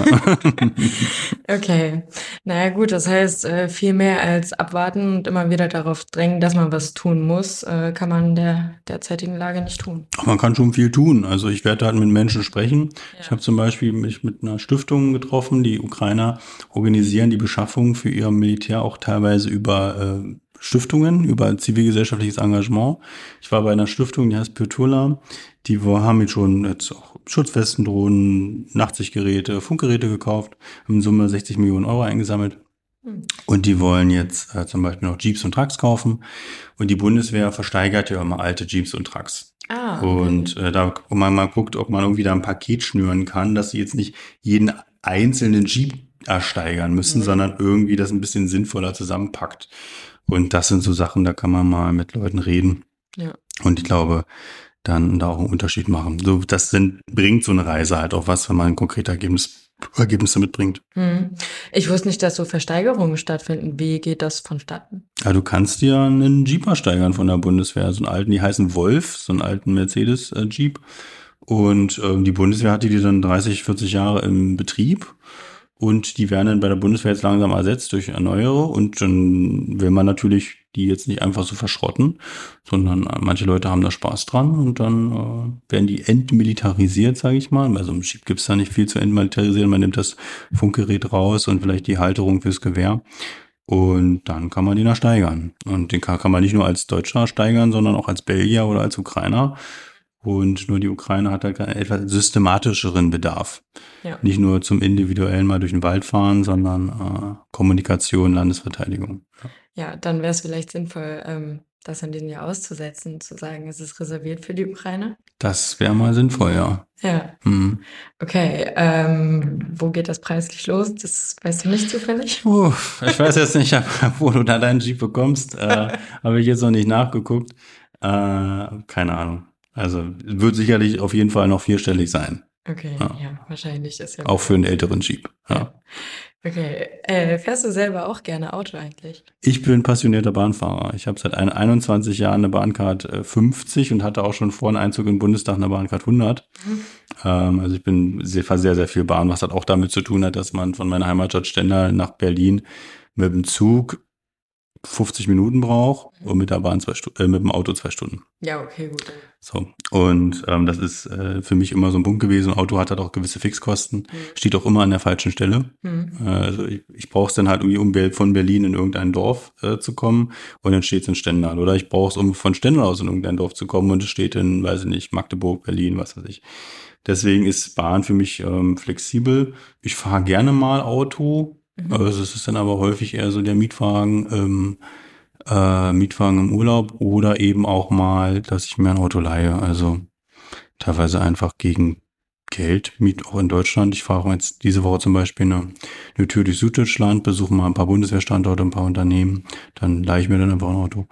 Okay. Naja, gut, das heißt, äh, viel mehr als abwarten und immer wieder darauf drängen, dass man was tun muss, äh, kann man in der derzeitigen Lage nicht tun. Man kann schon viel tun. Also ich werde halt mit Menschen sprechen. Ich Ja. habe zum Beispiel mich mit einer Stiftung getroffen. Die Ukrainer organisieren die Beschaffung für ihr Militär auch teilweise über äh, Stiftungen, über zivilgesellschaftliches Engagement. Ich war bei einer Stiftung, die heißt Pyrtula. Die haben jetzt schon jetzt auch Schutzwesten, Drohnen, Nachtsichtgeräte, Funkgeräte gekauft, haben in Summe 60 Millionen Euro eingesammelt. Hm. Und die wollen jetzt äh, zum Beispiel noch Jeeps und Trucks kaufen. Und die Bundeswehr versteigert ja immer alte Jeeps und Trucks. Ah, okay. Und äh, da wo man mal guckt, ob man irgendwie da ein Paket schnüren kann, dass sie jetzt nicht jeden einzelnen Jeep ersteigern müssen, Mhm. sondern irgendwie das ein bisschen sinnvoller zusammenpackt. Und das sind so Sachen, da kann man mal mit Leuten reden. Ja. Und ich glaube, dann da auch einen Unterschied machen. So, das sind, bringt so eine Reise halt auch was, wenn man ein konkrete Ergebnis, Ergebnisse mitbringt. Hm. Ich wusste nicht, dass so Versteigerungen stattfinden. Wie geht das vonstatten? Ja, du kannst dir einen Jeep ersteigern von der Bundeswehr, so einen alten, die heißen Wolf, so einen alten Mercedes-Jeep. Und ähm, die Bundeswehr hatte die dann 30, 40 Jahre im Betrieb. Und die werden dann bei der Bundeswehr jetzt langsam ersetzt durch Erneuere. Und dann will man natürlich die jetzt nicht einfach so verschrotten, sondern manche Leute haben da Spaß dran und dann äh, werden die entmilitarisiert, sage ich mal. Bei so einem Jeep gibt's da nicht viel zu entmilitarisieren. Man nimmt das Funkgerät raus und vielleicht die Halterung fürs Gewehr. Und dann kann man den ersteigern. Und den kann man nicht nur als Deutscher steigern, sondern auch als Belgier oder als Ukrainer. Und nur die Ukraine hat halt einen etwas systematischeren Bedarf. Ja. Nicht nur zum individuellen mal durch den Wald fahren, sondern äh, Kommunikation, Landesverteidigung. Ja, dann wäre es vielleicht sinnvoll, ähm, das in diesem Jahr auszusetzen, zu sagen, es ist reserviert für die Ukraine. Das wäre mal sinnvoll, ja. Ja, Hm. okay. Ähm, wo geht das preislich los? Das weißt du nicht zufällig? Puh, ich weiß jetzt nicht, wo du da deinen Jeep bekommst. Äh, Habe ich jetzt noch nicht nachgeguckt. Äh, keine Ahnung. Also wird sicherlich auf jeden Fall noch vierstellig sein. Okay, Ja. ja, wahrscheinlich ist ja. Auch für einen älteren Jeep. Ja. Okay. Äh, fährst du selber auch gerne Auto eigentlich? Ich bin passionierter Bahnfahrer. Ich habe seit ein- 21 Jahren eine Bahncard äh, 50 und hatte auch schon vor einem Einzug in den Bundestag eine Bahncard 100. Mhm. Ähm, also ich bin sehr, fahr sehr, sehr viel Bahn, was halt auch damit zu tun hat, dass man von meiner Heimatstadt Stendal nach Berlin mit dem Zug 50 Minuten braucht und mit der Bahn zwei Stu äh, mit dem Auto zwei Stunden. Ja, okay, gut. So. Und ähm, das ist äh, für mich immer so ein Punkt gewesen. Ein Auto hat halt auch gewisse Fixkosten, Mhm. steht auch immer an der falschen Stelle. Hm. Äh, Also ich, ich brauche es dann halt irgendwie, um von Berlin in irgendein Dorf äh, zu kommen und dann steht es in Stendal. Oder ich brauche es, um von Stendal aus in irgendein Dorf zu kommen und es steht in, weiß ich nicht, Magdeburg, Berlin, was weiß ich. Deswegen ist Bahn für mich ähm, flexibel. Ich fahre gerne mal Auto. Mhm. Also es ist dann aber häufig eher so der Mietwagen, ähm, äh, Mietwagen im Urlaub oder eben auch mal, dass ich mir ein Auto leihe. Also teilweise einfach gegen Geld, Miet auch in Deutschland. Ich fahre jetzt diese Woche zum Beispiel eine, eine Tür durch Süddeutschland, besuche mal ein paar Bundeswehrstandorte, ein paar Unternehmen, dann leihe ich mir dann einfach ein Auto.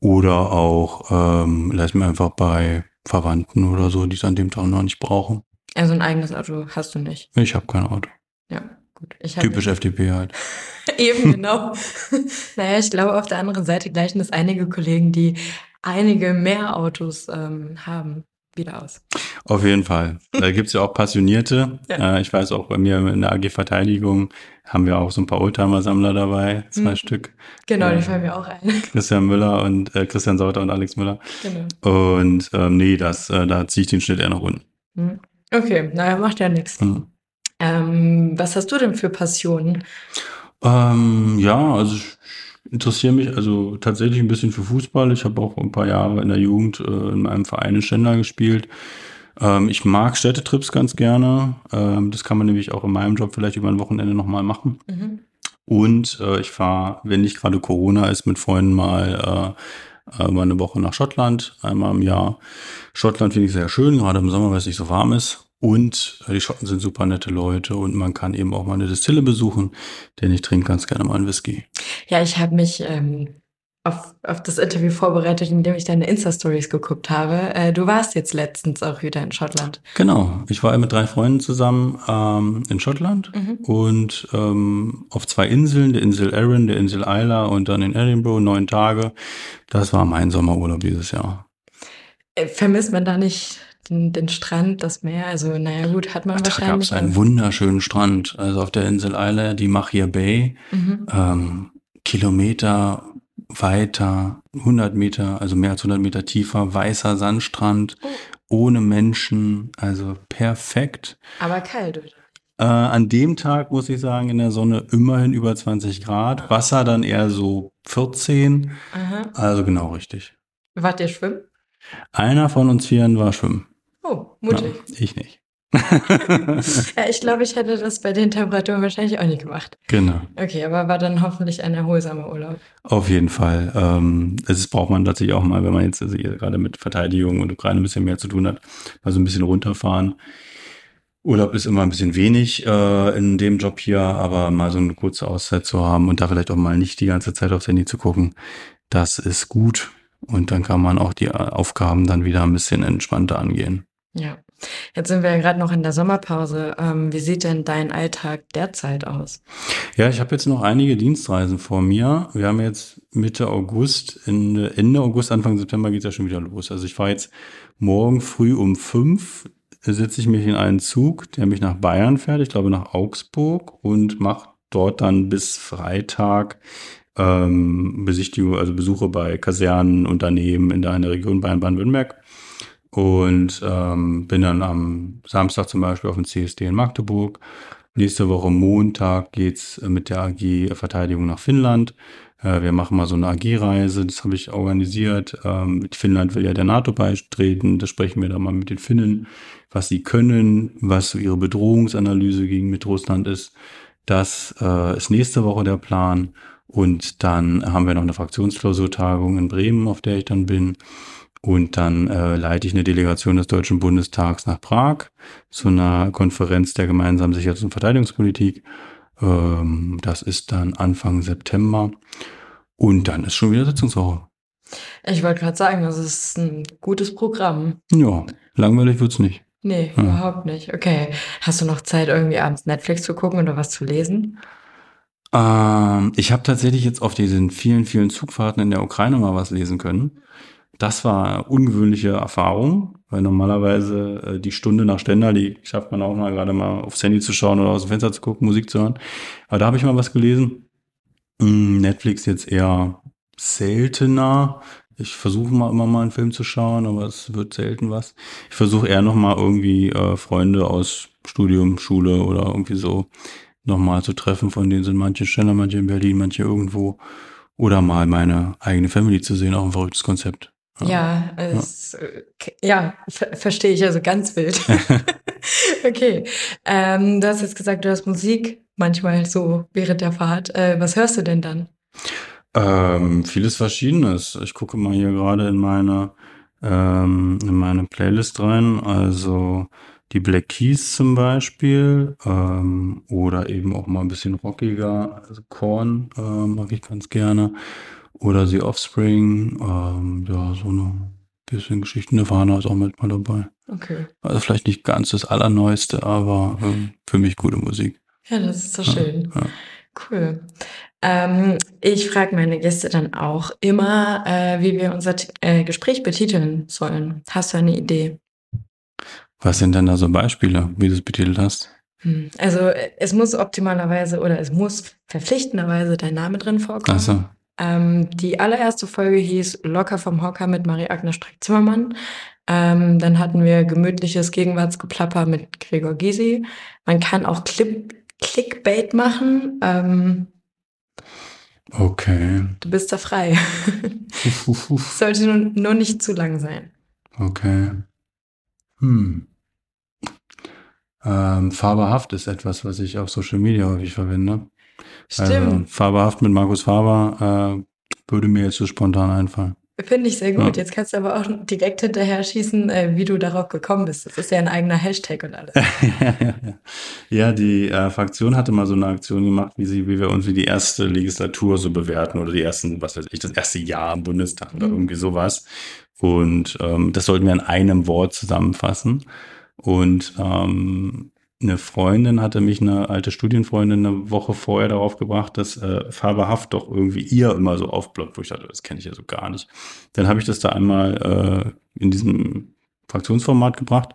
Oder auch ähm, leih es mir einfach bei Verwandten oder so, die es an dem Tag noch nicht brauchen. Also ein eigenes Auto hast du nicht. Ich habe kein Auto. Ja, gut. Typisch FDP halt. Eben, genau. naja, ich glaube, auf der anderen Seite gleichen es einige Kollegen, die einige mehr Autos ähm, haben, wieder aus. Auf jeden Fall. Da gibt's ja auch Passionierte. Ja. Äh, ich weiß auch, bei mir in der AG Verteidigung haben wir auch so ein paar Oldtimer-Sammler dabei, zwei Mhm. Stück. Genau, Ja. die fallen mir auch ein. Christian Müller und äh, Christian Sauter und Alex Müller. genau. Und ähm, nee, das, äh, da ziehe ich den Schnitt eher nach unten. Hm. Okay, naja, macht ja nichts. Mhm. Ähm, was hast du denn für Passionen? Ähm, ja, also ich interessiere mich also tatsächlich ein bisschen für Fußball. Ich habe auch ein paar Jahre in der Jugend äh, in meinem Verein in Stendal gespielt. Ähm, ich mag Städtetrips ganz gerne. Ähm, das kann man nämlich auch in meinem Job vielleicht über ein Wochenende nochmal machen. Mhm. Und äh, ich fahre, wenn nicht gerade Corona ist, mit Freunden mal äh, äh, mal eine Woche nach Schottland, einmal im Jahr. Schottland finde ich sehr schön, gerade im Sommer, weil es nicht so warm ist. Und äh, die Schotten sind super nette Leute und man kann eben auch mal eine Distille besuchen, denn ich trinke ganz gerne mal einen Whisky. Ja, ich habe mich ähm, auf auf das Interview vorbereitet, indem ich deine Insta-Stories geguckt habe. Äh, du warst jetzt letztens auch wieder in Schottland. Genau, ich war mit drei Freunden zusammen ähm, in Schottland mhm. und ähm, auf zwei Inseln, der Insel Arran, der Insel Isla und dann in Edinburgh, neun Tage. Das war mein Sommerurlaub dieses Jahr. Äh, vermisst man da nicht den, den Strand, das Meer? Also, naja, gut, hat man Ach, wahrscheinlich. Da gab es einen wunderschönen Strand. Also auf der Insel Isla, die Machia Bay. Mhm. Ähm, Kilometer weiter, 100 Meter, also mehr als 100 Meter tiefer, weißer Sandstrand, oh. ohne Menschen, also perfekt. Aber kalt, oder? Äh, an dem Tag muss ich sagen, in der Sonne immerhin über 20 Grad, Wasser dann eher so 14, Aha. also genau richtig. Wart ihr schwimmen? Einer von uns Vieren war schwimmen. Oh, mutig. Ja, ich nicht. ja, ich glaube, ich hätte das bei den Temperaturen wahrscheinlich auch nicht gemacht. Genau. Okay, aber war dann hoffentlich ein erholsamer Urlaub. Auf jeden Fall. Ähm, das braucht man tatsächlich auch mal, wenn man jetzt also gerade mit Verteidigung und Ukraine ein bisschen mehr zu tun hat, mal so ein bisschen runterfahren. Urlaub ist immer ein bisschen wenig äh, in dem Job hier, aber mal so eine kurze Auszeit zu haben und da vielleicht auch mal nicht die ganze Zeit aufs Handy zu gucken, das ist gut. Und dann kann man auch die Aufgaben dann wieder ein bisschen entspannter angehen. Ja. Jetzt sind wir ja gerade noch in der Sommerpause. Ähm, wie sieht denn dein Alltag derzeit aus? Ja, ich habe jetzt noch einige Dienstreisen vor mir. Wir haben jetzt Mitte August, Ende, Ende August, Anfang September geht es ja schon wieder los. Also ich fahre jetzt morgen früh um fünf, setze ich mich in einen Zug, der mich nach Bayern fährt, ich glaube nach Augsburg und mache dort dann bis Freitag ähm, Besichtigung, also Besuche bei Kasernen, Unternehmen in der Region Bayern-Baden-Württemberg und ähm, bin dann am Samstag zum Beispiel auf dem CSD in Magdeburg. Nächste Woche Montag geht's mit der AG Verteidigung nach Finnland. Äh, wir machen mal so eine AG-Reise, das habe ich organisiert. Ähm, Finnland will ja der NATO beitreten, da sprechen wir dann mal mit den Finnen, was sie können, was so ihre Bedrohungsanalyse gegen mit Russland ist. Das äh, ist nächste Woche der Plan. Und dann haben wir noch eine Fraktionsklausurtagung in Bremen, auf der ich dann bin. Und dann äh, leite ich eine Delegation des Deutschen Bundestags nach Prag zu einer Konferenz der gemeinsamen Sicherheits- und Verteidigungspolitik. Ähm, das ist dann Anfang September. Und dann ist schon wieder Sitzungswoche. Ich wollte gerade sagen, das ist ein gutes Programm. Ja, langweilig wird's nicht. Nee, ja. überhaupt nicht. Okay. Hast du noch Zeit, irgendwie abends Netflix zu gucken oder was zu lesen? Ähm, ich habe tatsächlich jetzt auf diesen vielen, vielen Zugfahrten in der Ukraine mal was lesen können. Das war eine ungewöhnliche Erfahrung, weil normalerweise äh, die Stunde nach Stender, die schafft man auch mal gerade mal aufs Handy zu schauen oder aus dem Fenster zu gucken, Musik zu hören. Aber da habe ich mal was gelesen. Hm, Netflix jetzt eher seltener. Ich versuche mal immer mal einen Film zu schauen, aber es wird selten was. Ich versuche eher noch mal irgendwie äh, Freunde aus Studium, Schule oder irgendwie so noch mal zu treffen. Von denen sind manche schneller, manche in Berlin, manche irgendwo. Oder mal meine eigene Family zu sehen, auch ein verrücktes Konzept. Ja, es, ja, ja ver verstehe ich also ganz wild. okay. Ähm, du hast jetzt gesagt, du hast Musik manchmal so während der Fahrt. Äh, was hörst du denn dann? Ähm, vieles Verschiedenes. Ich gucke mal hier gerade in meine, ähm, in meine Playlist rein. Also die Black Keys zum Beispiel ähm, oder eben auch mal ein bisschen rockiger. Also Korn äh, mag ich ganz gerne oder The Offspring. Ähm, ja, so eine bisschen Geschichten Nirvana ist auch manchmal dabei. Okay. Also vielleicht nicht ganz das Allerneueste, aber ähm, für mich gute Musik. Ja, das ist so schön. Ja. Cool. Ähm, ich frage meine Gäste dann auch immer, äh, wie wir unser äh, Gespräch betiteln sollen. Hast du eine Idee? Was sind denn da so Beispiele, wie du es betitelt hast? Hm, also es muss optimalerweise oder es muss verpflichtenderweise dein Name drin vorkommen. Ach so. Ähm, die allererste Folge hieß Locker vom Hocker mit Marie-Agnes Streck-Zimmermann. Ähm, dann hatten wir gemütliches Gegenwartsgeplapper mit Gregor Gysi. Man kann auch Clip Clickbait machen. Ähm, okay. Du bist da frei. Sollte nur, nur nicht zu lang sein. Okay. Hm. Ähm, Faberhaft ist etwas, was ich auf Social Media häufig verwende. Stimmt. Also, Faberhaft mit Markus Faber äh, würde mir jetzt so spontan einfallen. Finde ich sehr gut. Ja. Jetzt kannst du aber auch direkt hinterher schießen, äh, wie du darauf gekommen bist. Das ist ja ein eigener Hashtag und alles. ja, die äh, Fraktion hatte mal so eine Aktion gemacht, wie, sie, wie wir uns wie die erste Legislatur so bewerten oder die ersten, was weiß ich, das erste Jahr im Bundestag oder Mhm. irgendwie sowas. Und ähm, das sollten wir in einem Wort zusammenfassen. Und ähm, eine Freundin hatte mich, eine alte Studienfreundin, eine Woche vorher darauf gebracht, dass äh, Faberhaft doch irgendwie ihr immer so aufploppt, wo ich dachte, das kenne ich ja so gar nicht. Dann habe ich das da einmal äh, in diesem Fraktionsformat gebracht.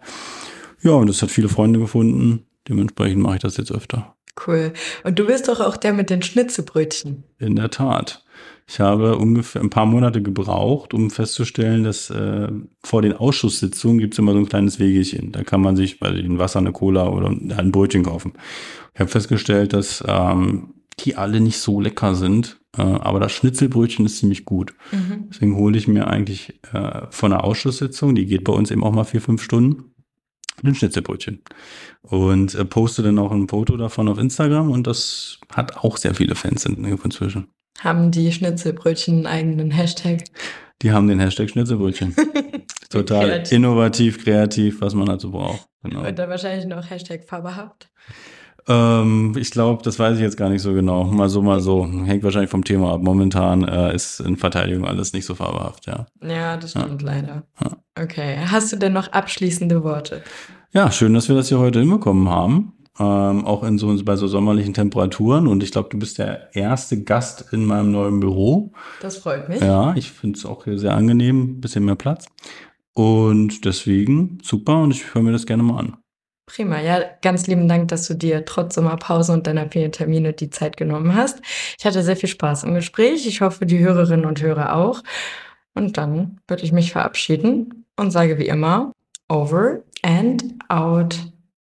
Ja, und das hat viele Freunde gefunden. Dementsprechend mache ich das jetzt öfter. Cool. Und du bist doch auch der mit den Schnitzelbrötchen. In der Tat. Ich habe ungefähr ein paar Monate gebraucht, um festzustellen, dass äh, vor den Ausschusssitzungen gibt es immer so ein kleines Wegelchen. Da kann man sich bei ein Wasser, eine Cola oder ein Brötchen kaufen. Ich habe festgestellt, dass ähm, die alle nicht so lecker sind, äh, aber das Schnitzelbrötchen ist ziemlich gut. Mhm. Deswegen hole ich mir eigentlich äh, von einer Ausschusssitzung, die geht bei uns eben auch mal vier, fünf Stunden, ein Schnitzelbrötchen. Und äh, poste dann auch ein Foto davon auf Instagram und das hat auch sehr viele Fans in- inzwischen. Haben die Schnitzelbrötchen einen eigenen Hashtag? Die haben den Hashtag Schnitzelbrötchen. Total Kreativ. innovativ, kreativ, was man dazu braucht. Genau. Und dann wahrscheinlich noch Hashtag Faberhaft. Ähm, ich glaube, das weiß ich jetzt gar nicht so genau. Mal so, mal so. Hängt wahrscheinlich vom Thema ab. Momentan äh, ist in Verteidigung alles nicht so fabelhaft, ja. Ja, das Ja. stimmt leider. Ja. Okay. Hast du denn noch abschließende Worte? Ja, schön, dass wir das hier heute hinbekommen haben. Ähm, auch in so, bei so sommerlichen Temperaturen. Und ich glaube, du bist der erste Gast in meinem neuen Büro. Das freut mich. Ja, ich finde es auch hier sehr angenehm. Bisschen mehr Platz. Und deswegen super und ich höre mir das gerne mal an. Prima. Ja, ganz lieben Dank, dass du dir trotz Sommerpause und deiner vielen Termine die Zeit genommen hast. Ich hatte sehr viel Spaß im Gespräch. Ich hoffe, die Hörerinnen und Hörer auch. Und dann würde ich mich verabschieden und sage wie immer, over and out.